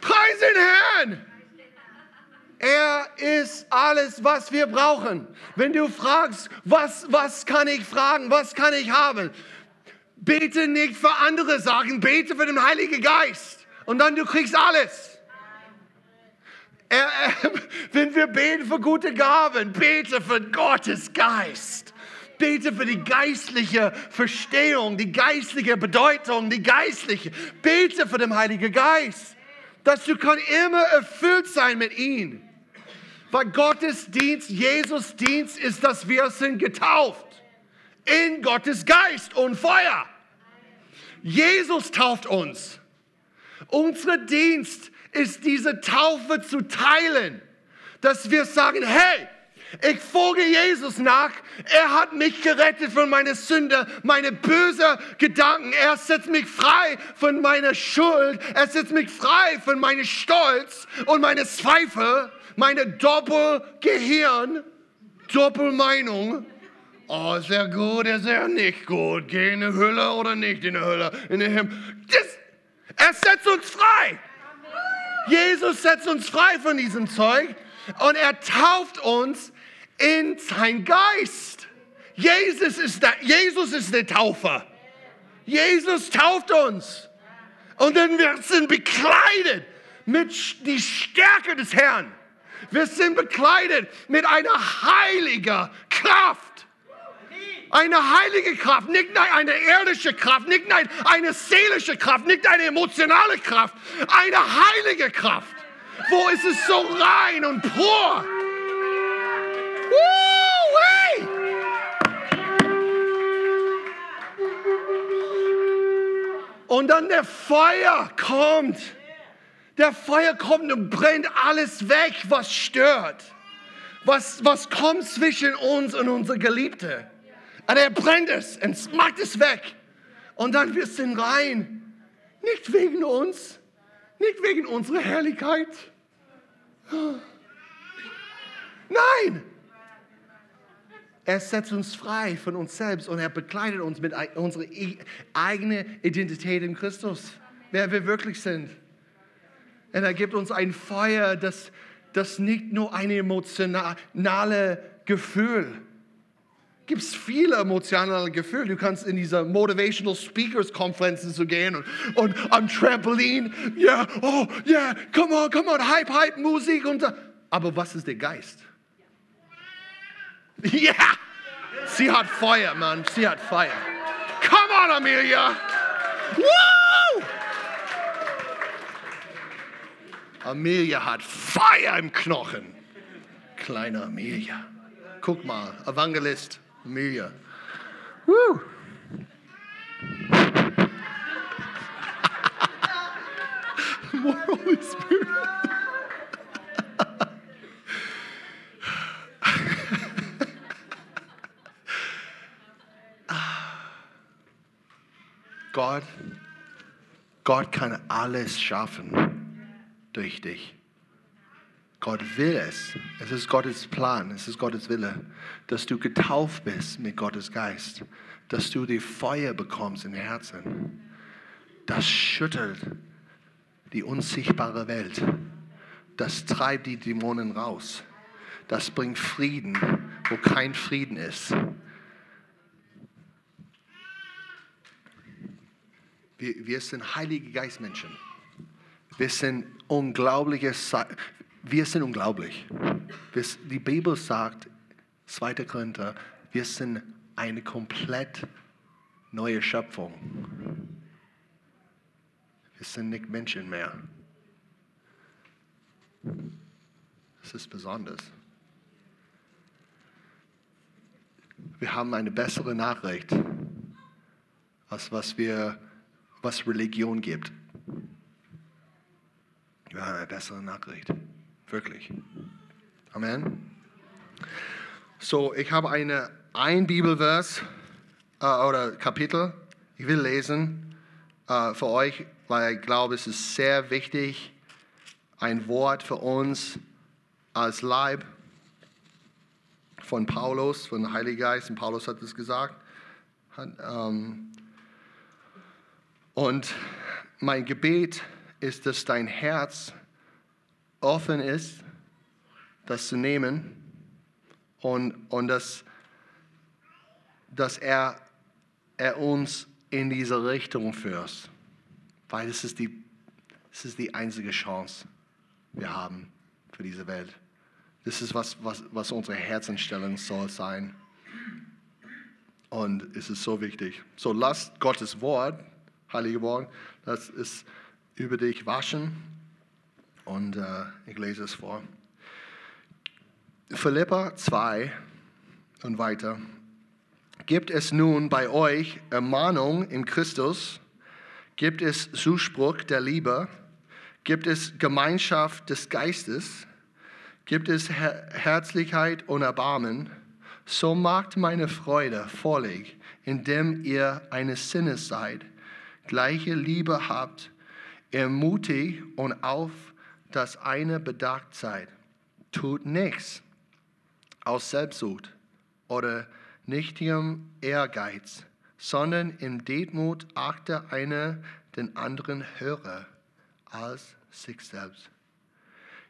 Preis den Herrn! Er ist alles, was wir brauchen. Wenn du fragst, was, was kann ich fragen, was kann ich haben? Bete nicht für andere Sachen, bete für den Heiligen Geist. Und dann du kriegst alles. Er, er, wenn wir beten für gute Gaben, bete für Gottes Geist. Bete für die geistliche Verstehung, die geistliche Bedeutung, die geistliche. Bete für den Heiligen Geist, dass du kann immer erfüllt sein mit ihm. Weil Gottes Dienst, Jesus Dienst ist, dass wir sind getauft in Gottes Geist und Feuer. Jesus tauft uns. Unser Dienst ist diese Taufe zu teilen, dass wir sagen, hey, ich folge Jesus nach. Er hat mich gerettet von meiner Sünde, meine bösen Gedanken. Er setzt mich frei von meiner Schuld. Er setzt mich frei von meinem Stolz und meinen Zweifel meine Doppelgehirn, Doppelmeinung. Oh, ist er gut, ist er nicht gut? Geh in die Hülle oder nicht in die Hülle? In den Himmel. Das, er setzt uns frei. Jesus setzt uns frei von diesem Zeug und er tauft uns in sein Geist. Jesus ist der, Jesus ist der Taufer. Jesus tauft uns. Und dann wir sind bekleidet mit der Stärke des Herrn. Wir sind bekleidet mit einer heiligen Kraft. Eine heilige Kraft, nicht eine irdische Kraft, nicht eine seelische Kraft, nicht eine emotionale Kraft, eine heilige Kraft. Wo ist es so rein und pur? Und dann der Feuer kommt der Feuer kommt und brennt alles weg, was stört. Was, was kommt zwischen uns und unserer Geliebte. Und er brennt es und macht es weg. Und dann wir sind rein. Nicht wegen uns, nicht wegen unserer Herrlichkeit. Nein! Er setzt uns frei von uns selbst und er bekleidet uns mit unserer eigenen Identität in Christus, wer wir wirklich sind. Und er gibt uns ein Feuer, das, das nicht nur ein emotionales Gefühl. Gibt es viele emotionale Gefühle. Du kannst in diese Motivational Speakers Konferenzen gehen und, und am Trampolin, ja, yeah, oh, yeah, come on, come on, Hype, Hype, Musik und aber was ist der Geist? Yeah. sie hat Feuer, Mann, sie hat Feuer. Come on, Amelia. Woo! Amelia hat Feuer im Knochen. Kleine Amelia. Guck mal, Evangelist Amelia. Woo. Holy Spirit. Gott, Gott kann alles schaffen durch dich. Gott will es. Es ist Gottes Plan, es ist Gottes Wille, dass du getauft bist mit Gottes Geist, dass du die Feuer bekommst im Herzen. Das schüttelt die unsichtbare Welt. Das treibt die Dämonen raus. Das bringt Frieden, wo kein Frieden ist. Wir, wir sind heilige Geistmenschen. Wir sind unglaubliche, wir sind unglaublich. Die Bibel sagt, 2. Korinther, wir sind eine komplett neue Schöpfung. Es sind nicht Menschen mehr. Es ist besonders. Wir haben eine bessere Nachricht, als was wir, was Religion gibt. Wir haben eine bessere Nachricht. Wirklich. Amen. So, ich habe eine, ein Bibelvers äh, oder Kapitel. Ich will lesen äh, für euch, weil ich glaube, es ist sehr wichtig, ein Wort für uns als Leib von Paulus, von Heiligen Geist, und Paulus hat es gesagt. Hat, ähm, und mein Gebet ist, dass dein Herz offen ist, das zu nehmen und, und dass, dass er, er uns in diese Richtung führt. Weil es ist die, es ist die einzige Chance wir haben für diese Welt. Das ist, was, was, was unsere Herzenstellung soll sein. Und es ist so wichtig. So lasst Gottes Wort, heilige Wort, das ist über dich waschen. Und äh, ich lese es vor. Philippa 2 und weiter. Gibt es nun bei euch Ermahnung in Christus? Gibt es Zuspruch der Liebe? Gibt es Gemeinschaft des Geistes? Gibt es Her Herzlichkeit und Erbarmen? So macht meine Freude vorlig, indem ihr eines Sinnes seid, gleiche Liebe habt, ermutigt und auf das eine bedacht seid. Tut nichts aus Selbstsucht oder nichtigem Ehrgeiz, sondern im Demut achte einer den anderen höher als sich selbst.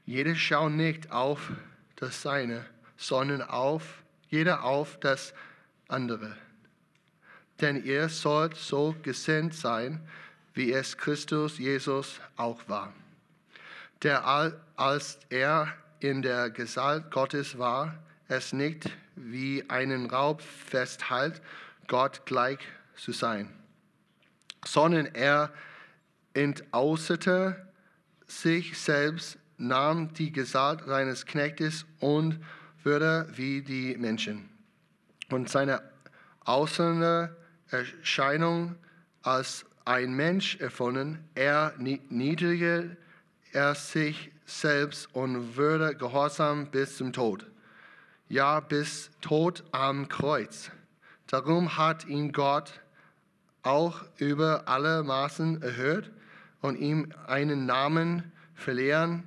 Jeder schaut nicht auf das Seine, sondern auf, jeder auf das andere. Denn ihr sollt so gesinnt sein, wie es Christus Jesus auch war, der als er in der Gestalt Gottes war, es nicht wie einen Raub festhält, Gott gleich zu sein, sondern er entäußerte sich selbst, nahm die Gestalt seines Knechtes und wurde wie die Menschen. Und seine äußere Erscheinung als ein Mensch erfunden, er niedrige er sich selbst und würde gehorsam bis zum Tod. Ja, bis Tod am Kreuz. Darum hat ihn Gott auch über alle Maßen erhöht und ihm einen Namen verlieren,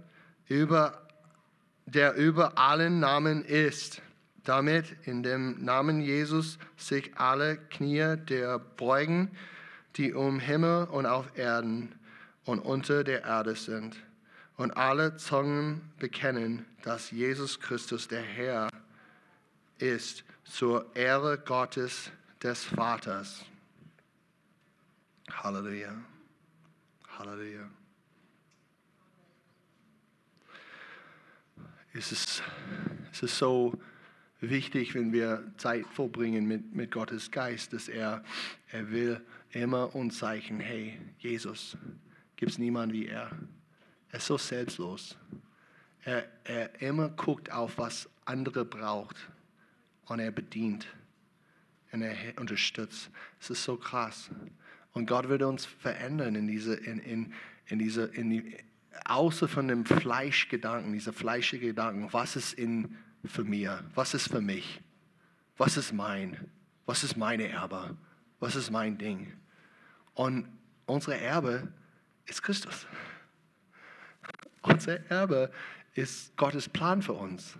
über, der über allen Namen ist, damit in dem Namen Jesus sich alle Knie der beugen, die um Himmel und auf Erden und unter der Erde sind, und alle Zungen bekennen, dass Jesus Christus der Herr ist, zur Ehre Gottes des Vaters. Halleluja. Halleluja. Es ist, es ist so wichtig, wenn wir Zeit verbringen mit, mit Gottes Geist, dass er, er will immer uns zeigen, hey, Jesus, gibt es niemanden wie er. Er ist so selbstlos. Er, er immer guckt auf, was andere braucht und er bedient und er unterstützt. Es ist so krass. Und Gott wird uns verändern in diese, in, in, in diese, in die, außer von dem Fleischgedanken, diese fleischige Gedanken, was ist in für mir, was ist für mich, was ist mein, was ist meine Erbe, was ist mein Ding. Und unsere Erbe ist Christus. Unser Erbe ist Gottes Plan für uns.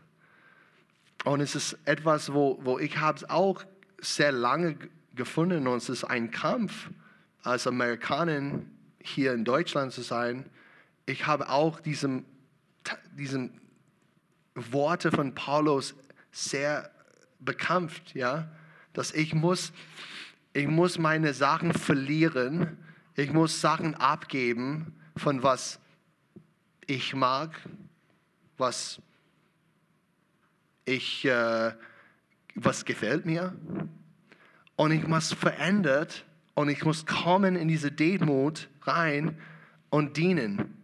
Und es ist etwas, wo, wo ich habe es auch sehr lange gefunden und es ist ein Kampf als Amerikanin hier in Deutschland zu sein, ich habe auch diesem, diesem Worte von Paulus sehr bekämpft, ja, dass ich muss, ich muss meine Sachen verlieren, ich muss Sachen abgeben von was ich mag, was ich, äh, was gefällt mir, und ich muss verändert und ich muss kommen in diese Demut rein und dienen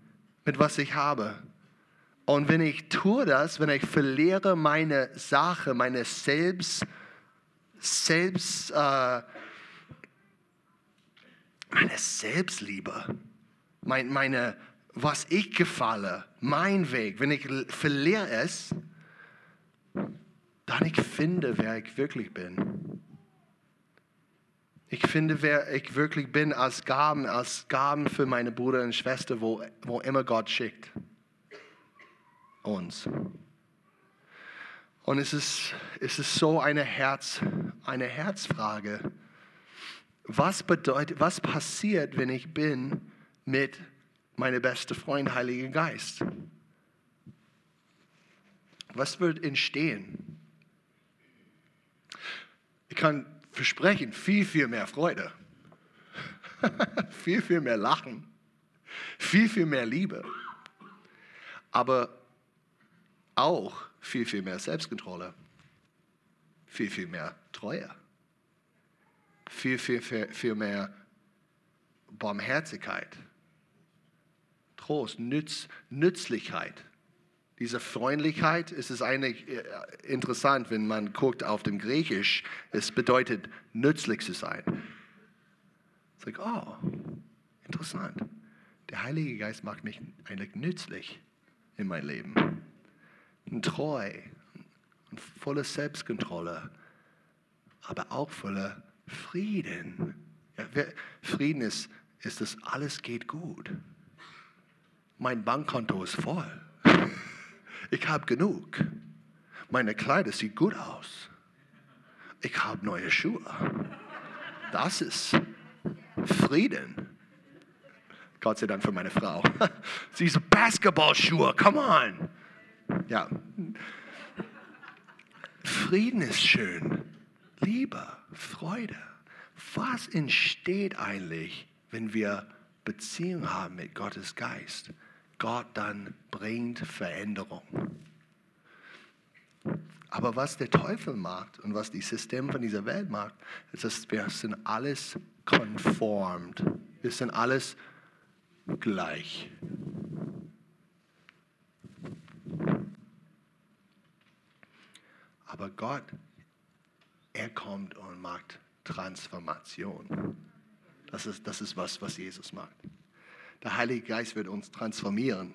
mit was ich habe. Und wenn ich tue das, wenn ich verliere meine Sache, meine Selbst, Selbst, äh, meine Selbstliebe, mein, meine, was ich gefalle, mein Weg, wenn ich verliere es, dann ich finde, wer ich wirklich bin. Ich finde, wer ich wirklich bin als Gaben, als Gaben für meine Brüder und Schwester, wo, wo immer Gott schickt. Uns. Und es ist, es ist so eine, Herz, eine Herzfrage. Was bedeutet, was passiert, wenn ich bin mit meinem besten Freund, Heiliger Geist? Was wird entstehen? Ich kann versprechen, viel, viel mehr Freude, viel, viel mehr Lachen, viel, viel mehr Liebe, aber auch viel, viel mehr Selbstkontrolle, viel, viel mehr Treue, viel, viel, viel, viel mehr Barmherzigkeit, Trost, Nütz, Nützlichkeit. Diese Freundlichkeit, es ist eigentlich äh, interessant, wenn man guckt auf dem Griechisch, es bedeutet nützlich zu sein. Es ist like, oh, interessant. Der Heilige Geist macht mich eigentlich nützlich in mein Leben. Und treu und voller Selbstkontrolle, aber auch voller Frieden. Ja, Frieden ist, ist, dass alles geht gut. Mein Bankkonto ist voll. Ich habe genug. Meine Kleider sieht gut aus. Ich habe neue Schuhe. Das ist Frieden. Gott sei Dank für meine Frau. Diese Basketballschuhe, come on. Ja. Frieden ist schön. Liebe, Freude. Was entsteht eigentlich, wenn wir Beziehung haben mit Gottes Geist? Gott dann bringt Veränderung. Aber was der Teufel macht und was die Systeme von dieser Welt macht, ist, dass wir sind alles konformt. Wir sind alles gleich. Aber Gott, er kommt und macht Transformation. Das ist, das ist was, was Jesus macht. Der Heilige Geist wird uns transformieren.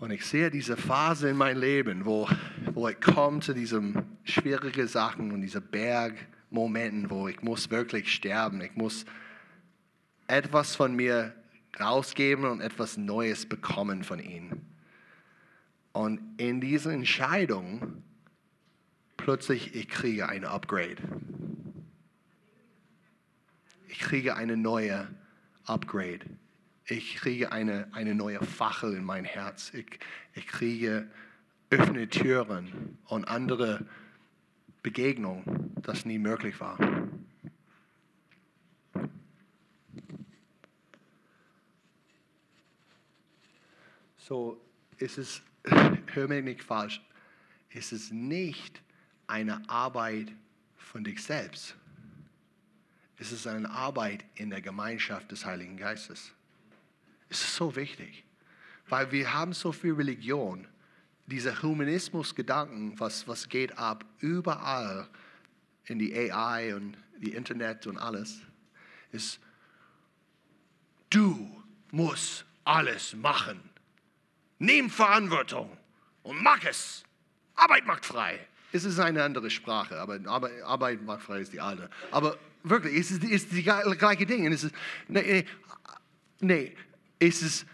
Und ich sehe diese Phase in meinem Leben, wo, wo ich komme zu diesen schwierigen Sachen und diesen Bergmomenten, wo ich muss wirklich sterben. Ich muss etwas von mir rausgeben und etwas Neues bekommen von ihm. Und in dieser Entscheidung plötzlich ich kriege ein Upgrade. Ich kriege eine neue Upgrade. Ich kriege eine, eine neue Fachel in mein Herz. Ich, ich kriege öffne Türen und andere Begegnungen, das nie möglich war. So ist es, hör mir nicht falsch, ist es nicht eine Arbeit von dich selbst es ist eine Arbeit in der Gemeinschaft des Heiligen Geistes. Es ist so wichtig, weil wir haben so viel Religion, dieser Humanismus-Gedanken, was, was geht ab überall in die AI und die Internet und alles, ist, du musst alles machen. Nimm Verantwortung und mach es. Arbeit macht frei. Es ist eine andere Sprache, aber Arbeit macht frei ist die alte. Aber wirklich, es ist, ist die gleiche Ding. es ist, nee, nee, es ist,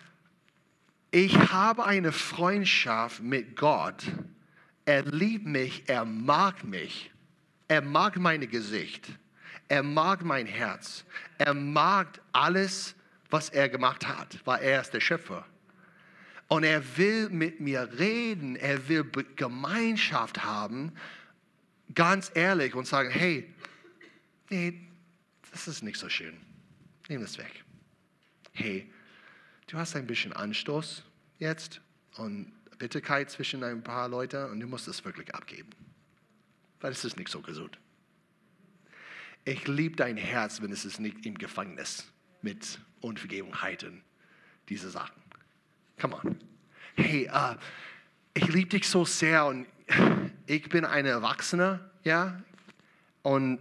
ich habe eine Freundschaft mit Gott. Er liebt mich, er mag mich, er mag mein Gesicht, er mag mein Herz, er mag alles, was er gemacht hat, weil er ist der Schöpfer. Und er will mit mir reden, er will Gemeinschaft haben, ganz ehrlich und sagen, hey, nee, das ist nicht so schön. Nimm das weg. Hey, du hast ein bisschen Anstoß jetzt und Bitterkeit zwischen ein paar Leuten und du musst es wirklich abgeben. Weil es ist nicht so gesund. Ich liebe dein Herz, wenn es ist nicht im Gefängnis. mit Unvergebenheiten, diese Sachen. Come on. Hey, uh, ich liebe dich so sehr und ich bin eine Erwachsene, ja, und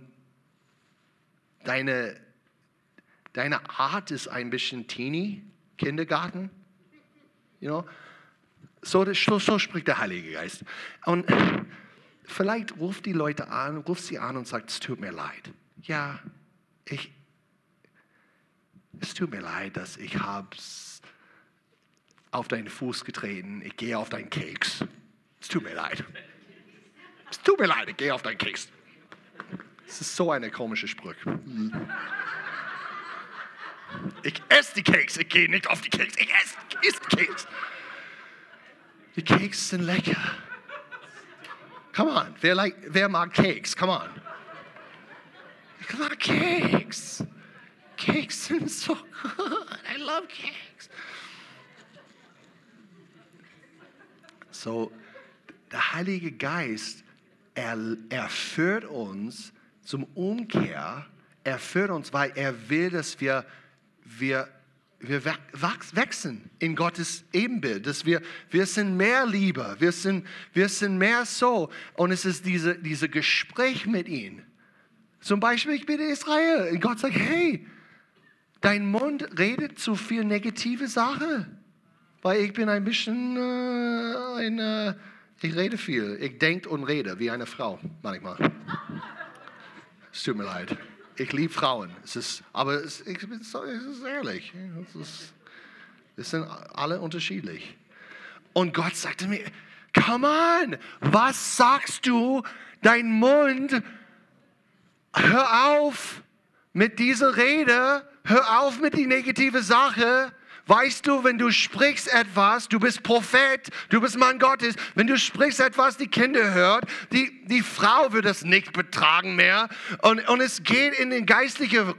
deine, deine Art ist ein bisschen teeny, Kindergarten, you know. So, so, so spricht der Heilige Geist. Und vielleicht ruft die Leute an, ruft sie an und sagt, es tut mir leid. Ja, ich, es tut mir leid, dass ich hab's auf deinen Fuß getreten. Ich gehe auf deinen Keks. Es tut mir leid. Es tut mir leid, ich gehe auf deinen Keks. Es ist so eine komische Spruch. Ich esse die Keks, ich gehe nicht auf die Keks, ich esse, die Keks. Die Keks sind lecker. Come on, wer, like, wer mag Keks? Come on. Ich mag Keks. Keks sind so good. I love cakes. So, der Heilige Geist, er, er führt uns zum Umkehr. Er führt uns, weil er will, dass wir, wir, wir wachsen in Gottes Ebenbild. Dass wir, wir sind mehr Liebe, wir sind, wir sind mehr so. Und es ist diese, diese Gespräch mit ihm. Zum Beispiel, ich bin in Israel. Und Gott sagt, hey, dein Mund redet zu viel negative Sachen. Weil ich bin ein bisschen äh, ein, äh, ich rede viel. Ich denke und rede wie eine Frau manchmal. es tut mir leid. Ich liebe Frauen. Es ist, aber es, ich bin so, es ist ehrlich. Es ist, wir sind alle unterschiedlich. Und Gott sagte mir, come on, was sagst du? Dein Mund, hör auf mit dieser Rede, hör auf mit die negative Sache Weißt du, wenn du sprichst etwas, du bist Prophet, du bist Mann Gottes, wenn du sprichst etwas, die Kinder hört, die, die Frau wird es nicht betragen mehr und, und es geht in den geistlichen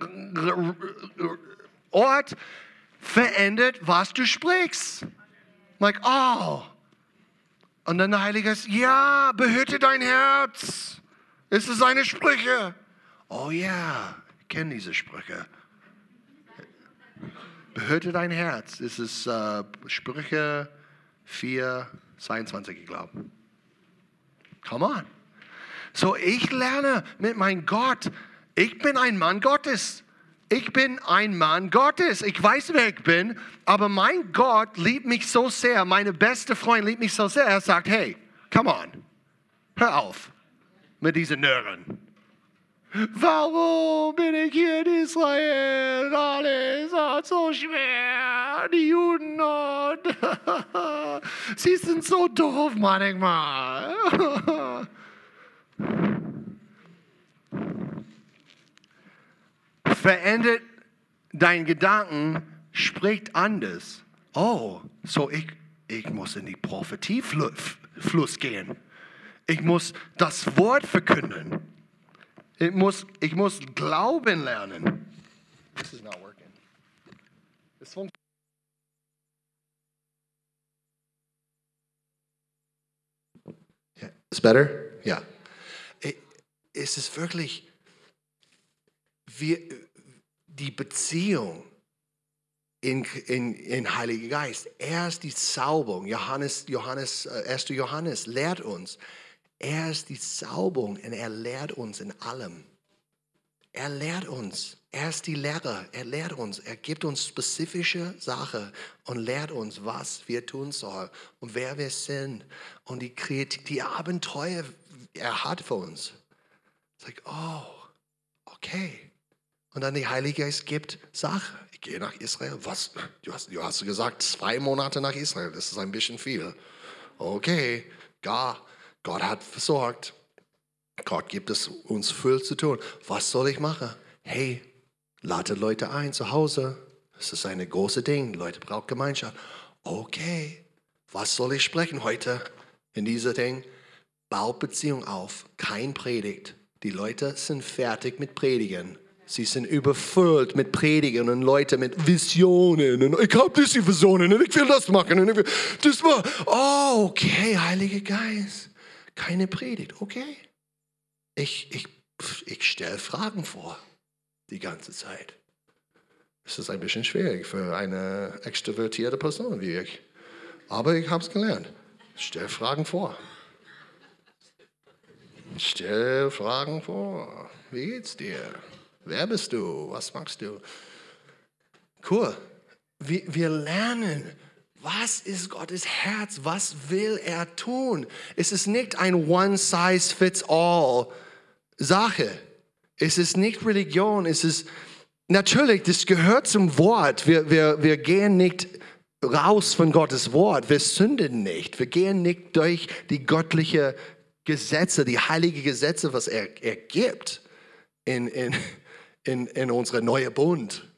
Ort, verändert, was du sprichst. Like, oh. Und dann der Heilige Geist, ja, behüte dein Herz. Ist es seine Sprüche? Oh ja, ich kenne diese Sprüche. Behüte dein Herz. Es ist äh, Sprüche 4, 22, ich glaube. Come on. So, ich lerne mit meinem Gott. Ich bin ein Mann Gottes. Ich bin ein Mann Gottes. Ich weiß, wer ich bin, aber mein Gott liebt mich so sehr. Meine beste Freund liebt mich so sehr. Er sagt, hey, come on, hör auf mit diesen Nörren. Warum bin ich hier in Israel? Alles ist so schwer. Die Juden und sie sind so doof manchmal. Verändert dein Gedanken, spricht anders. Oh, so ich, ich muss in die Prophetiefluss gehen. Ich muss das Wort verkünden. Ich muss, ich muss glauben lernen. This is not working. One. Yeah. It's better? Ja. Es ist wirklich, wir, die Beziehung in, in, in Heiligen Geist. Er ist die Zauberung. Johannes, Johannes, 1. Äh, Johannes lehrt uns, er ist die Zauberung und er lehrt uns in allem. Er lehrt uns. Er ist die Lehrer. Er lehrt uns. Er gibt uns spezifische Sachen und lehrt uns, was wir tun sollen und wer wir sind und die, die Abenteuer er hat für uns. Sag, oh, okay. Und dann der Heilige Geist gibt Sachen. Ich gehe nach Israel. Was? Du hast, du hast gesagt, zwei Monate nach Israel. Das ist ein bisschen viel. Okay, gar Gott hat versorgt. Gott gibt es uns viel zu tun. Was soll ich machen? Hey, lade Leute ein zu Hause. Das ist ein großes Ding. Leute brauchen Gemeinschaft. Okay, was soll ich sprechen heute in diesem Ding? Baut Beziehung auf. Kein Predigt. Die Leute sind fertig mit Predigen. Sie sind überfüllt mit Predigen und Leute mit Visionen. Und ich habe diese Visionen und ich will das machen. Und ich will das war, oh, okay, Heiliger Geist keine Predigt. Okay. Ich, ich, ich stelle Fragen vor die ganze Zeit. Es ist ein bisschen schwierig für eine extrovertierte Person wie ich. Aber ich habe es gelernt. Stell Fragen vor. Stell Fragen vor. Wie geht's dir? Wer bist du? Was machst du? Cool. Wir, wir lernen, was ist Gottes Herz? Was will er tun? Es ist nicht ein One-Size-Fits-All Sache. Es ist nicht Religion. Es ist natürlich, das gehört zum Wort. Wir, wir, wir gehen nicht raus von Gottes Wort. Wir sünden nicht. Wir gehen nicht durch die göttliche Gesetze, die heilige Gesetze, was er, er gibt in, in, in, in unsere neue Bund.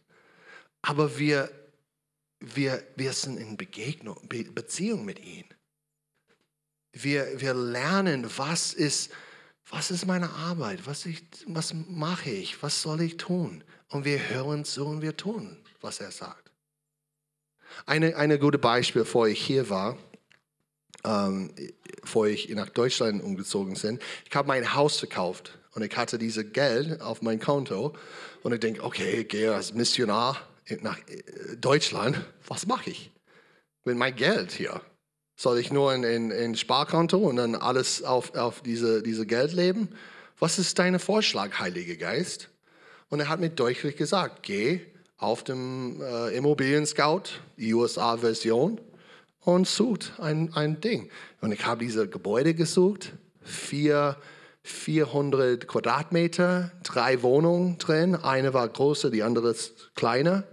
Aber wir, wir, wir sind in Begegnung, Be Beziehung mit ihm. Wir, wir lernen, was ist, was ist meine Arbeit, was, ich, was mache ich, was soll ich tun. Und wir hören zu und wir tun, was er sagt. Eine, eine gute Beispiel, bevor ich hier war, ähm, bevor ich nach Deutschland umgezogen bin. Ich habe mein Haus verkauft und ich hatte dieses Geld auf mein Konto und ich denke, okay, ich gehe als Missionar nach äh, Deutschland. Was mache ich mit meinem Geld hier? Soll ich nur in, in, in Sparkonto und dann alles auf, auf diese, diese Geld leben? Was ist dein Vorschlag, Heiliger Geist? Und er hat mir deutlich gesagt, geh auf dem äh, Immobilien Scout, die USA-Version, und sucht ein, ein Ding. Und ich habe diese Gebäude gesucht, vier, 400 Quadratmeter, drei Wohnungen drin. Eine war größer, die andere ist kleiner.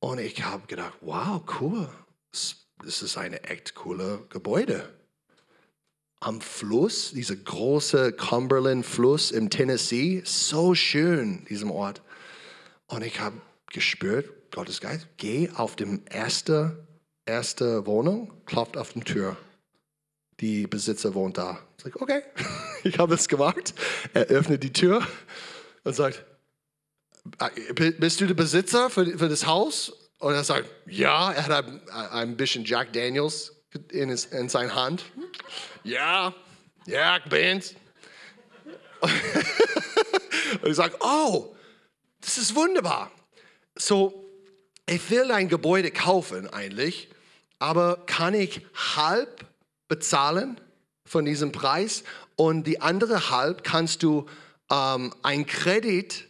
Und ich habe gedacht, wow, cool. Das ist eine echt coole Gebäude. Am Fluss, dieser große Cumberland-Fluss im Tennessee, so schön, diesem Ort. Und ich habe gespürt, Gottes Geist, geh auf die erste, erste Wohnung, klopft auf die Tür. Die Besitzer wohnt da. Ich sage, okay, ich habe es gemacht. Er öffnet die Tür und sagt, bist du der Besitzer für, für das Haus? Und er sagt, ja, er hat ein, bisschen Jack Daniels in, his, in seiner Hand. Ja, ja, ich bin's. Und ich sage, oh, das ist wunderbar. So, ich will ein Gebäude kaufen eigentlich, aber kann ich halb bezahlen von diesem Preis und die andere halb kannst du ähm, ein Kredit,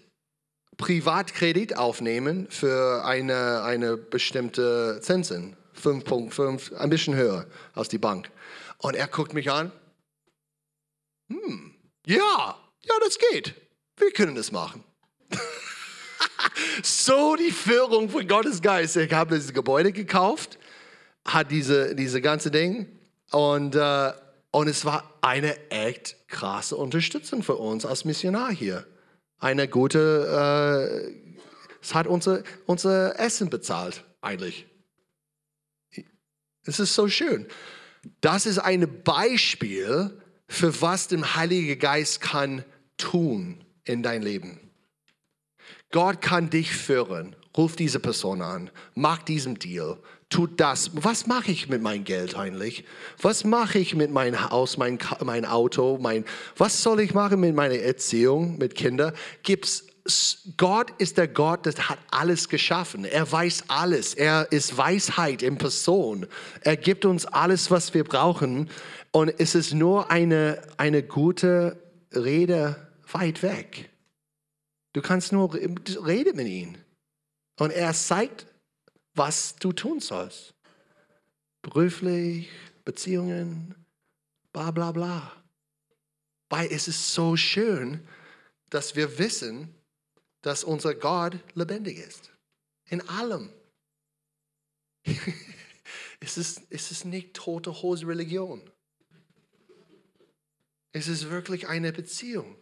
Privatkredit aufnehmen für eine, eine bestimmte Zinsen, 5,5, ein bisschen höher als die Bank. Und er guckt mich an. Hm, ja, ja, das geht. Wir können das machen. so die Führung von Gottes Geist. Ich habe dieses Gebäude gekauft, hat diese, diese ganze Ding und, äh, und es war eine echt krasse Unterstützung für uns als Missionar hier. Eine gute, äh, es hat unser, unser Essen bezahlt eigentlich. Es ist so schön. Das ist ein Beispiel für was der Heilige Geist kann tun in dein Leben. Gott kann dich führen. Ruf diese Person an, mach diesen Deal, tut das. Was mache ich mit meinem Geld eigentlich? Was mache ich mit meinem Haus, mein, mein Auto? Mein, was soll ich machen mit meiner Erziehung mit Kindern? Gibt's Gott ist der Gott, der hat alles geschaffen. Er weiß alles. Er ist Weisheit in Person. Er gibt uns alles, was wir brauchen. Und es ist nur eine, eine gute Rede weit weg. Du kannst nur reden mit ihm. Und er zeigt, was du tun sollst. Beruflich, Beziehungen, bla bla bla. Weil es ist so schön, dass wir wissen, dass unser Gott lebendig ist. In allem. es, ist, es ist nicht tote Hose Religion. Es ist wirklich eine Beziehung.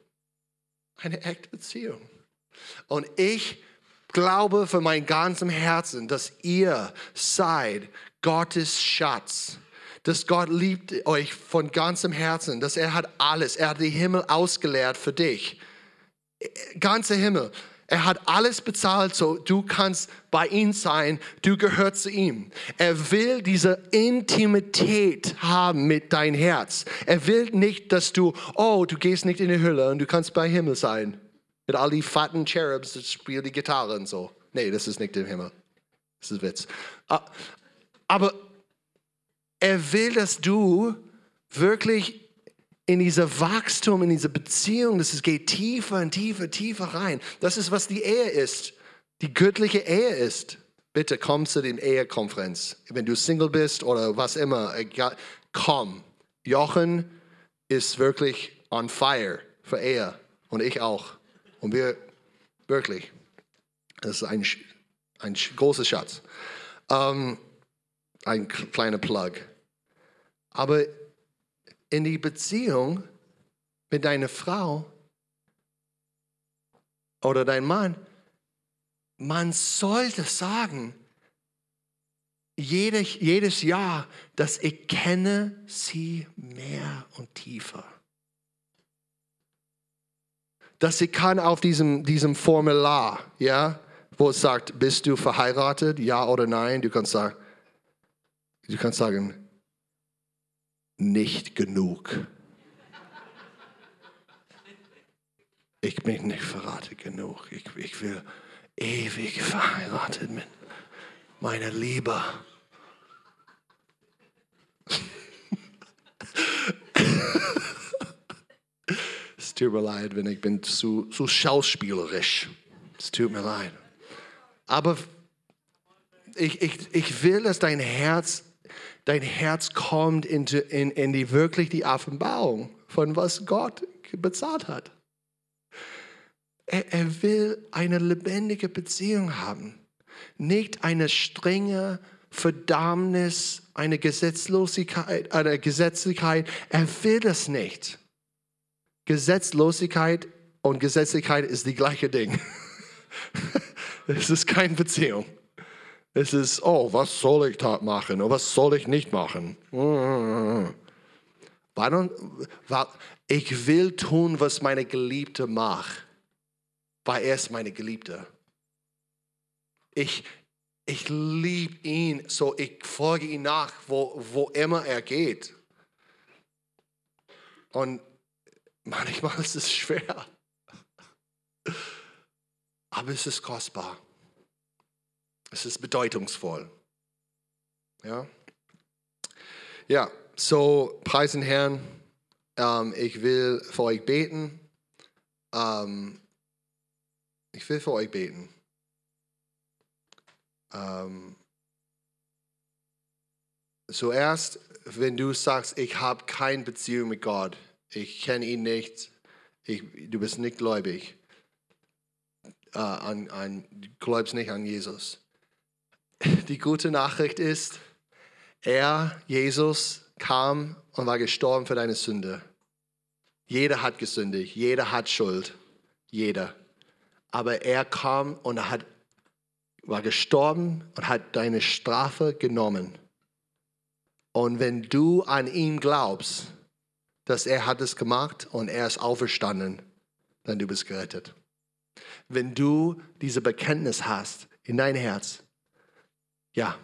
Eine echte Beziehung. Und ich glaube von meinem ganzen Herzen, dass ihr seid Gottes Schatz. Dass Gott liebt euch von ganzem Herzen, dass er hat alles, er hat den Himmel ausgeleert für dich. Ganze Himmel. Er hat alles bezahlt, so du kannst bei ihm sein, du gehörst zu ihm. Er will diese Intimität haben mit dein Herz. Er will nicht, dass du, oh, du gehst nicht in die Hülle und du kannst bei Himmel sein. Mit all die fatten Cherubs, das spielen die Gitarre und so. Nee, das ist nicht der Himmel. Das ist Witz. Ah, aber er will, dass du wirklich in dieser Wachstum, in diese Beziehung, dass es geht tiefer und tiefer, tiefer rein. Das ist, was die Ehe ist. Die göttliche Ehe ist. Bitte komm zu den Ehekonferenz. Wenn du Single bist oder was immer, komm. Jochen ist wirklich on fire für Ehe und ich auch. Und wir wirklich, das ist ein, ein großer Schatz. Ähm, ein kleiner Plug. Aber in die Beziehung mit deiner Frau oder dein Mann, man sollte sagen, jedes, jedes Jahr, dass ich kenne sie mehr und tiefer. Dass sie kann auf diesem, diesem Formular, ja, wo es sagt, bist du verheiratet, ja oder nein, du kannst sagen, du kannst sagen, nicht genug. Ich bin nicht verraten genug. Ich, ich will ewig verheiratet mit meiner Liebe. tut mir leid, wenn ich bin zu, zu schauspielerisch. Es tut mir leid. Aber ich, ich, ich will, dass dein Herz dein Herz kommt in, in, in die wirklich die Offenbarung von was Gott bezahlt hat. Er, er will eine lebendige Beziehung haben, nicht eine strenge Verdammnis, eine Gesetzlosigkeit, eine Gesetzlichkeit. Er will das nicht. Gesetzlosigkeit und Gesetzlichkeit ist die gleiche Ding. es ist keine Beziehung. Es ist, oh, was soll ich da machen und was soll ich nicht machen? Ich will tun, was meine Geliebte macht, weil er ist meine Geliebte. Ich, ich liebe ihn, so ich folge ihm nach, wo, wo immer er geht. Und manchmal ist es schwer, aber es ist kostbar. Es ist bedeutungsvoll. Ja, ja so preisen Herrn. Ähm, ich will für euch beten. Ähm, ich will für euch beten. Ähm, zuerst, wenn du sagst, ich habe keine Beziehung mit Gott, ich kenne ihn nicht, ich, du bist nicht gläubig, äh, an, an, du glaubst nicht an Jesus die gute Nachricht ist, er, Jesus, kam und war gestorben für deine Sünde. Jeder hat gesündigt, jeder hat Schuld, jeder. Aber er kam und hat, war gestorben und hat deine Strafe genommen. Und wenn du an ihn glaubst, dass er hat es gemacht und er ist auferstanden, dann du bist gerettet. Wenn du diese Bekenntnis hast in dein Herz, ja,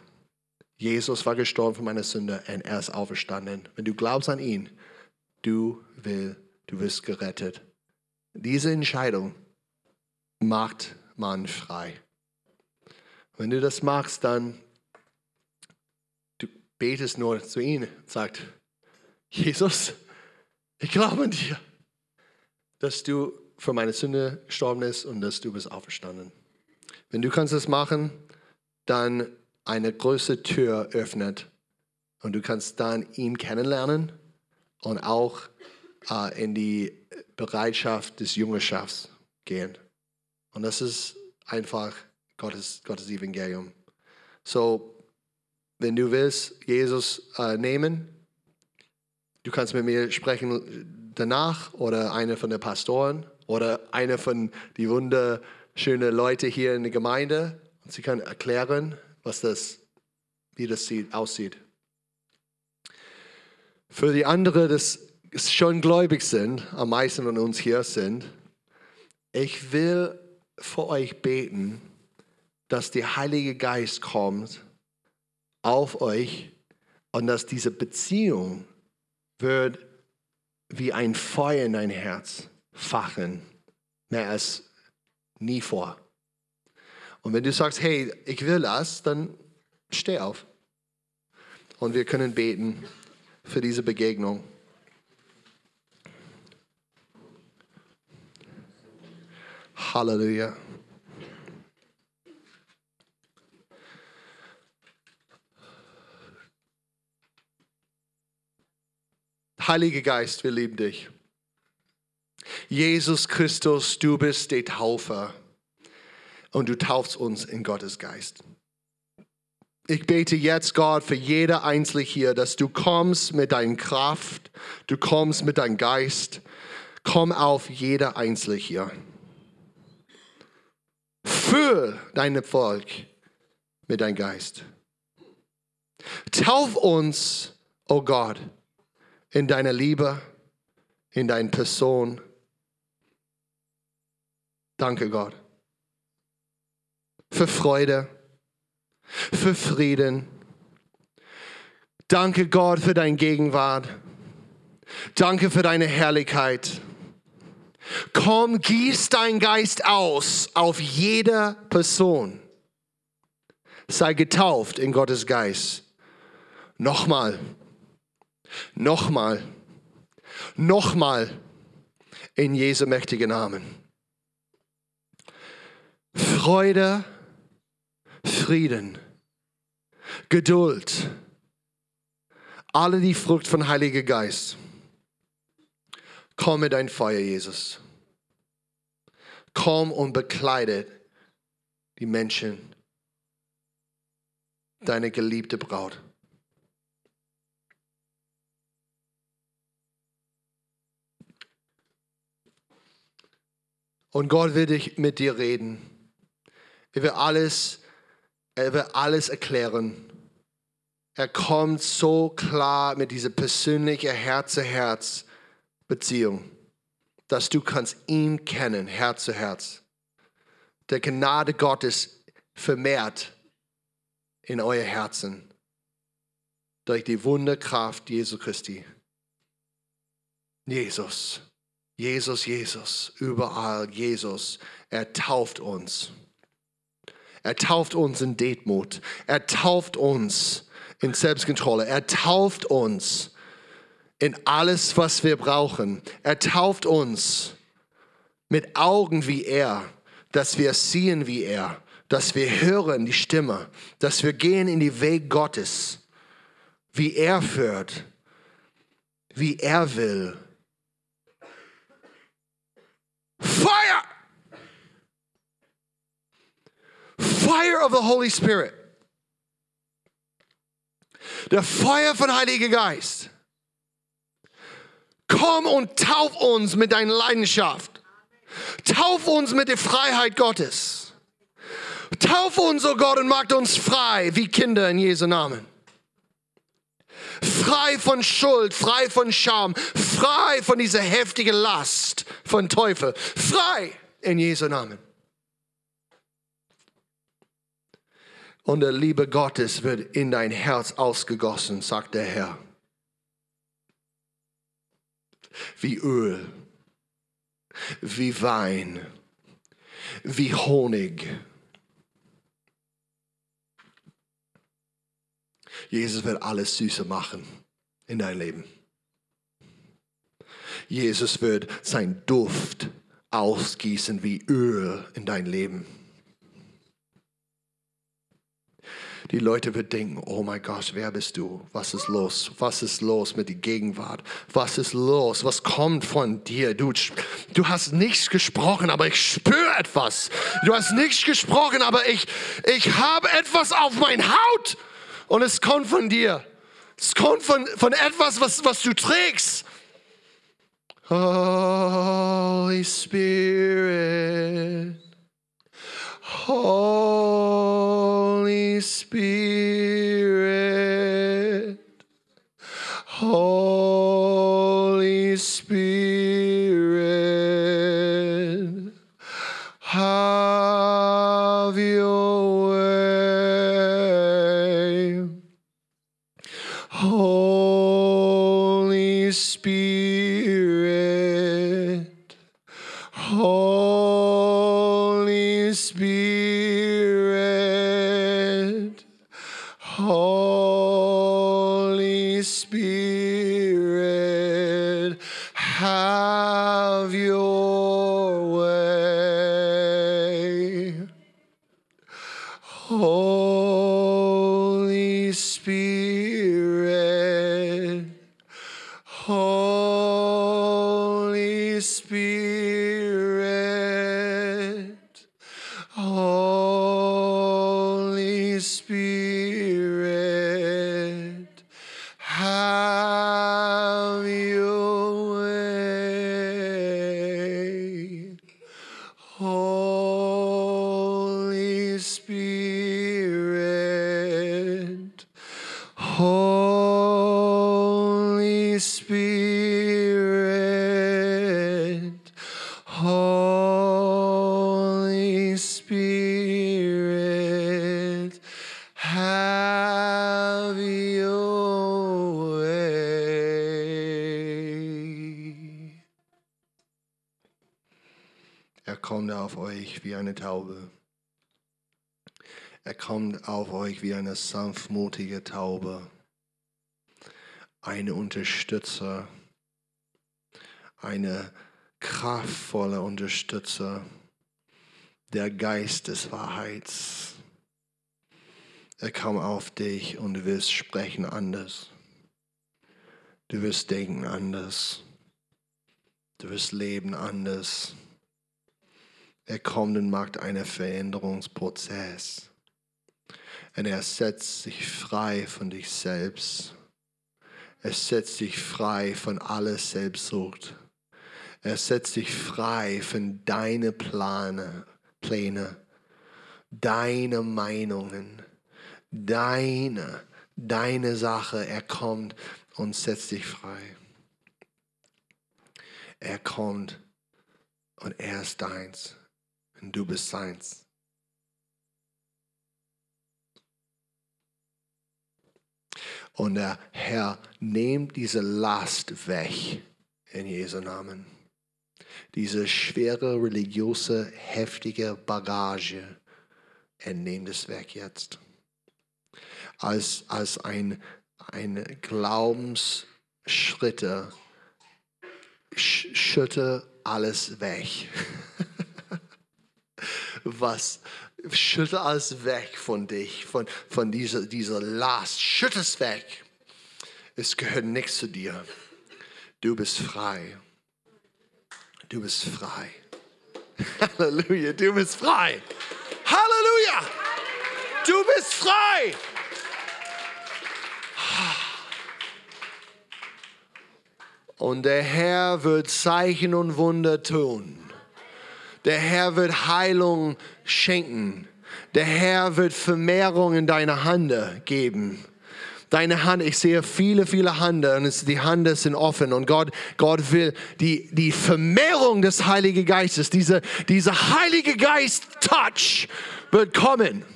Jesus war gestorben für meine Sünde und er ist auferstanden. Wenn du glaubst an ihn, du, will, du wirst gerettet. Diese Entscheidung macht man frei. Wenn du das machst, dann du betest nur zu ihm und sagst, Jesus, ich glaube an dir, dass du für meine Sünde gestorben bist und dass du bist auferstanden. Wenn du kannst das machen, dann eine große Tür öffnet und du kannst dann ihn kennenlernen und auch äh, in die Bereitschaft des Jungerschafts gehen. Und das ist einfach Gottes, Gottes Evangelium. So, wenn du willst, Jesus äh, nehmen, du kannst mit mir sprechen danach oder einer von den Pastoren oder einer von die wunderschönen Leute hier in der Gemeinde und sie kann erklären, was das, wie das aussieht. Für die anderen, die schon gläubig sind, am meisten von uns hier sind, ich will für euch beten, dass der Heilige Geist kommt auf euch und dass diese Beziehung wird wie ein Feuer in dein Herz fachen, mehr als nie vor. Und wenn du sagst, hey, ich will das, dann steh auf. Und wir können beten für diese Begegnung. Halleluja. Heiliger Geist, wir lieben dich. Jesus Christus, du bist der Taufer und du taufst uns in Gottes Geist. Ich bete jetzt, Gott, für jeder Einzelne hier, dass du kommst mit deiner Kraft, du kommst mit deinem Geist. Komm auf jeder Einzelne hier. Füll dein Volk mit deinem Geist. Tauf uns, oh Gott, in deiner Liebe, in deiner Person. Danke, Gott. Für Freude, für Frieden. Danke, Gott, für deine Gegenwart. Danke für deine Herrlichkeit. Komm, gieß dein Geist aus auf jede Person. Sei getauft in Gottes Geist. Nochmal, nochmal, nochmal in Jesu mächtigen Namen. Freude, Frieden, Geduld, alle die Frucht von Heiliger Geist. Komm mit dein Feuer, Jesus. Komm und bekleidet die Menschen, deine geliebte Braut. Und Gott will dich mit dir reden. Er will alles, er will alles erklären. Er kommt so klar mit dieser persönlichen Herz-zu-Herz-Beziehung, dass du kannst ihn kennen, Herz zu Herz. Der Gnade Gottes vermehrt in euer Herzen durch die Wunderkraft Jesu Christi. Jesus. Jesus, Jesus, überall Jesus. Er tauft uns. Er tauft uns in Detmut. Er tauft uns in Selbstkontrolle. Er tauft uns in alles, was wir brauchen. Er tauft uns mit Augen wie er, dass wir sehen wie er, dass wir hören die Stimme, dass wir gehen in die Weg Gottes, wie er führt, wie er will. Fire! Fire of the Holy Spirit. Der Feuer von Heiliger Geist. Komm und tauf uns mit deiner Leidenschaft. Tauf uns mit der Freiheit Gottes. Tauf uns, oh Gott, und macht uns frei wie Kinder in Jesu Namen. Frei von Schuld, frei von Scham, frei von dieser heftigen Last von Teufel. Frei in Jesu Namen. Und der Liebe Gottes wird in dein Herz ausgegossen, sagt der Herr. Wie Öl, wie Wein, wie Honig. Jesus wird alles Süße machen in dein Leben. Jesus wird sein Duft ausgießen wie Öl in dein Leben. Die Leute werden denken, oh mein Gott, wer bist du? Was ist los? Was ist los mit der Gegenwart? Was ist los? Was kommt von dir? Du, du hast nichts gesprochen, aber ich spüre etwas. Du hast nichts gesprochen, aber ich, ich habe etwas auf mein Haut und es kommt von dir. Es kommt von, von etwas, was, was du trägst. Holy Spirit. Holy Spirit, Taube. Er kommt auf euch wie eine sanftmutige Taube. Eine Unterstützer. Eine kraftvolle Unterstützer. Der Geist des Wahrheits. Er kommt auf dich und du wirst sprechen anders. Du wirst denken anders. Du wirst leben anders. Er kommt und macht einen Veränderungsprozess. Und er setzt sich frei von dich selbst. Er setzt dich frei von aller Selbstsucht. Er setzt dich frei von deinen Pläne, Pläne, deine Meinungen, deine, deine Sache. Er kommt und setzt dich frei. Er kommt und er ist deins und du bist seins. Und der Herr nimmt diese Last weg in Jesu Namen. Diese schwere, religiöse, heftige Bagage, er nimmt es weg jetzt. Als, als ein, ein Glaubensschritte, sch- schütte alles weg. Was schütte alles weg von dich, von, von dieser, dieser Last. Schütte es weg. Es gehört nichts zu dir. Du bist frei. Du bist frei. Halleluja, du bist frei. Halleluja, du bist frei. Und der Herr wird Zeichen und Wunder tun. Der Herr wird Heilung schenken. Der Herr wird Vermehrung in deine Hände geben. Deine Hand, ich sehe viele, viele Hände und es, die Hände sind offen und Gott, Gott will die, die Vermehrung des Heiligen Geistes, diese, dieser Heilige Geist-Touch wird kommen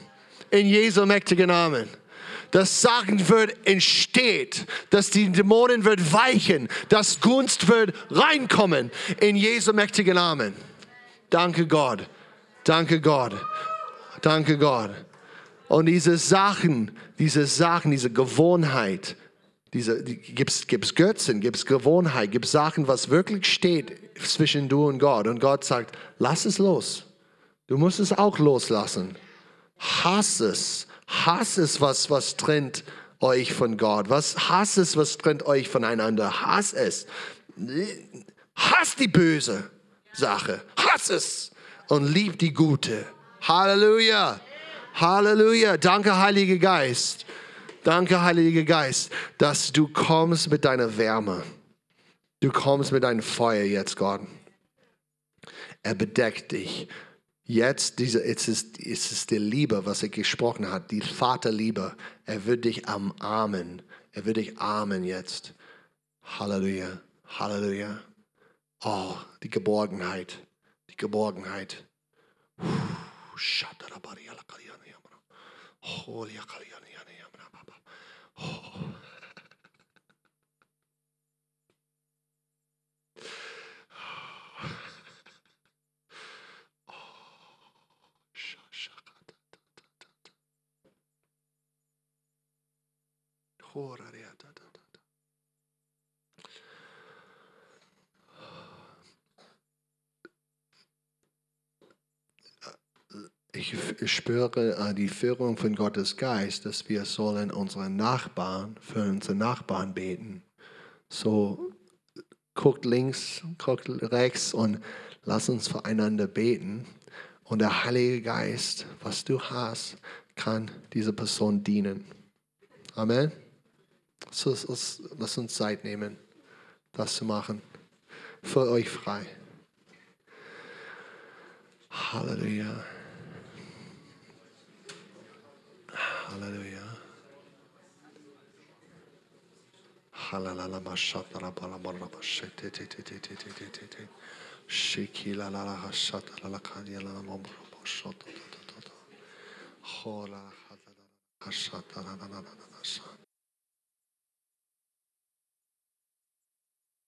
in Jesu mächtigen Namen. Das Sachen wird entsteht, dass die Dämonen wird weichen, dass Gunst wird reinkommen in Jesu mächtigen Namen. Danke Gott. Danke Gott. Danke Gott. Und diese Sachen, diese Sachen, diese Gewohnheit, diese, die, gibt's, gibt's Götzen, gibt's Gewohnheit, gibt's Sachen, was wirklich steht zwischen du und Gott. Und Gott sagt, lass es los. Du musst es auch loslassen. Hass es. Hass es, was, was trennt euch von Gott. Was hass es, was trennt euch voneinander. Hass es. Hass die böse Sache. Hass es. Und lieb die gute. Halleluja. Halleluja. Danke, Heiliger Geist. Danke, Heiliger Geist, dass du kommst mit deiner Wärme. Du kommst mit deinem Feuer jetzt, Gott. Er bedeckt dich. Jetzt, diese, es, ist, es ist die Liebe, was er gesprochen hat, die Vaterliebe. Er wird dich umarmen. Er wird dich armen jetzt. Halleluja. Halleluja. Oh, die Geborgenheit, die Geborgenheit. Oh, oh. oh. Horror, ja. Ich spüre äh, die Führung von Gottes Geist, dass wir sollen unseren Nachbarn, für unsere Nachbarn beten. So guckt links, guckt rechts und lass uns füreinander beten. Und der Heilige Geist, was du hast, kann dieser Person dienen. Amen. So, lass uns Zeit nehmen, das zu machen. Für euch frei. Halleluja. Hallelujah. Hallelujah.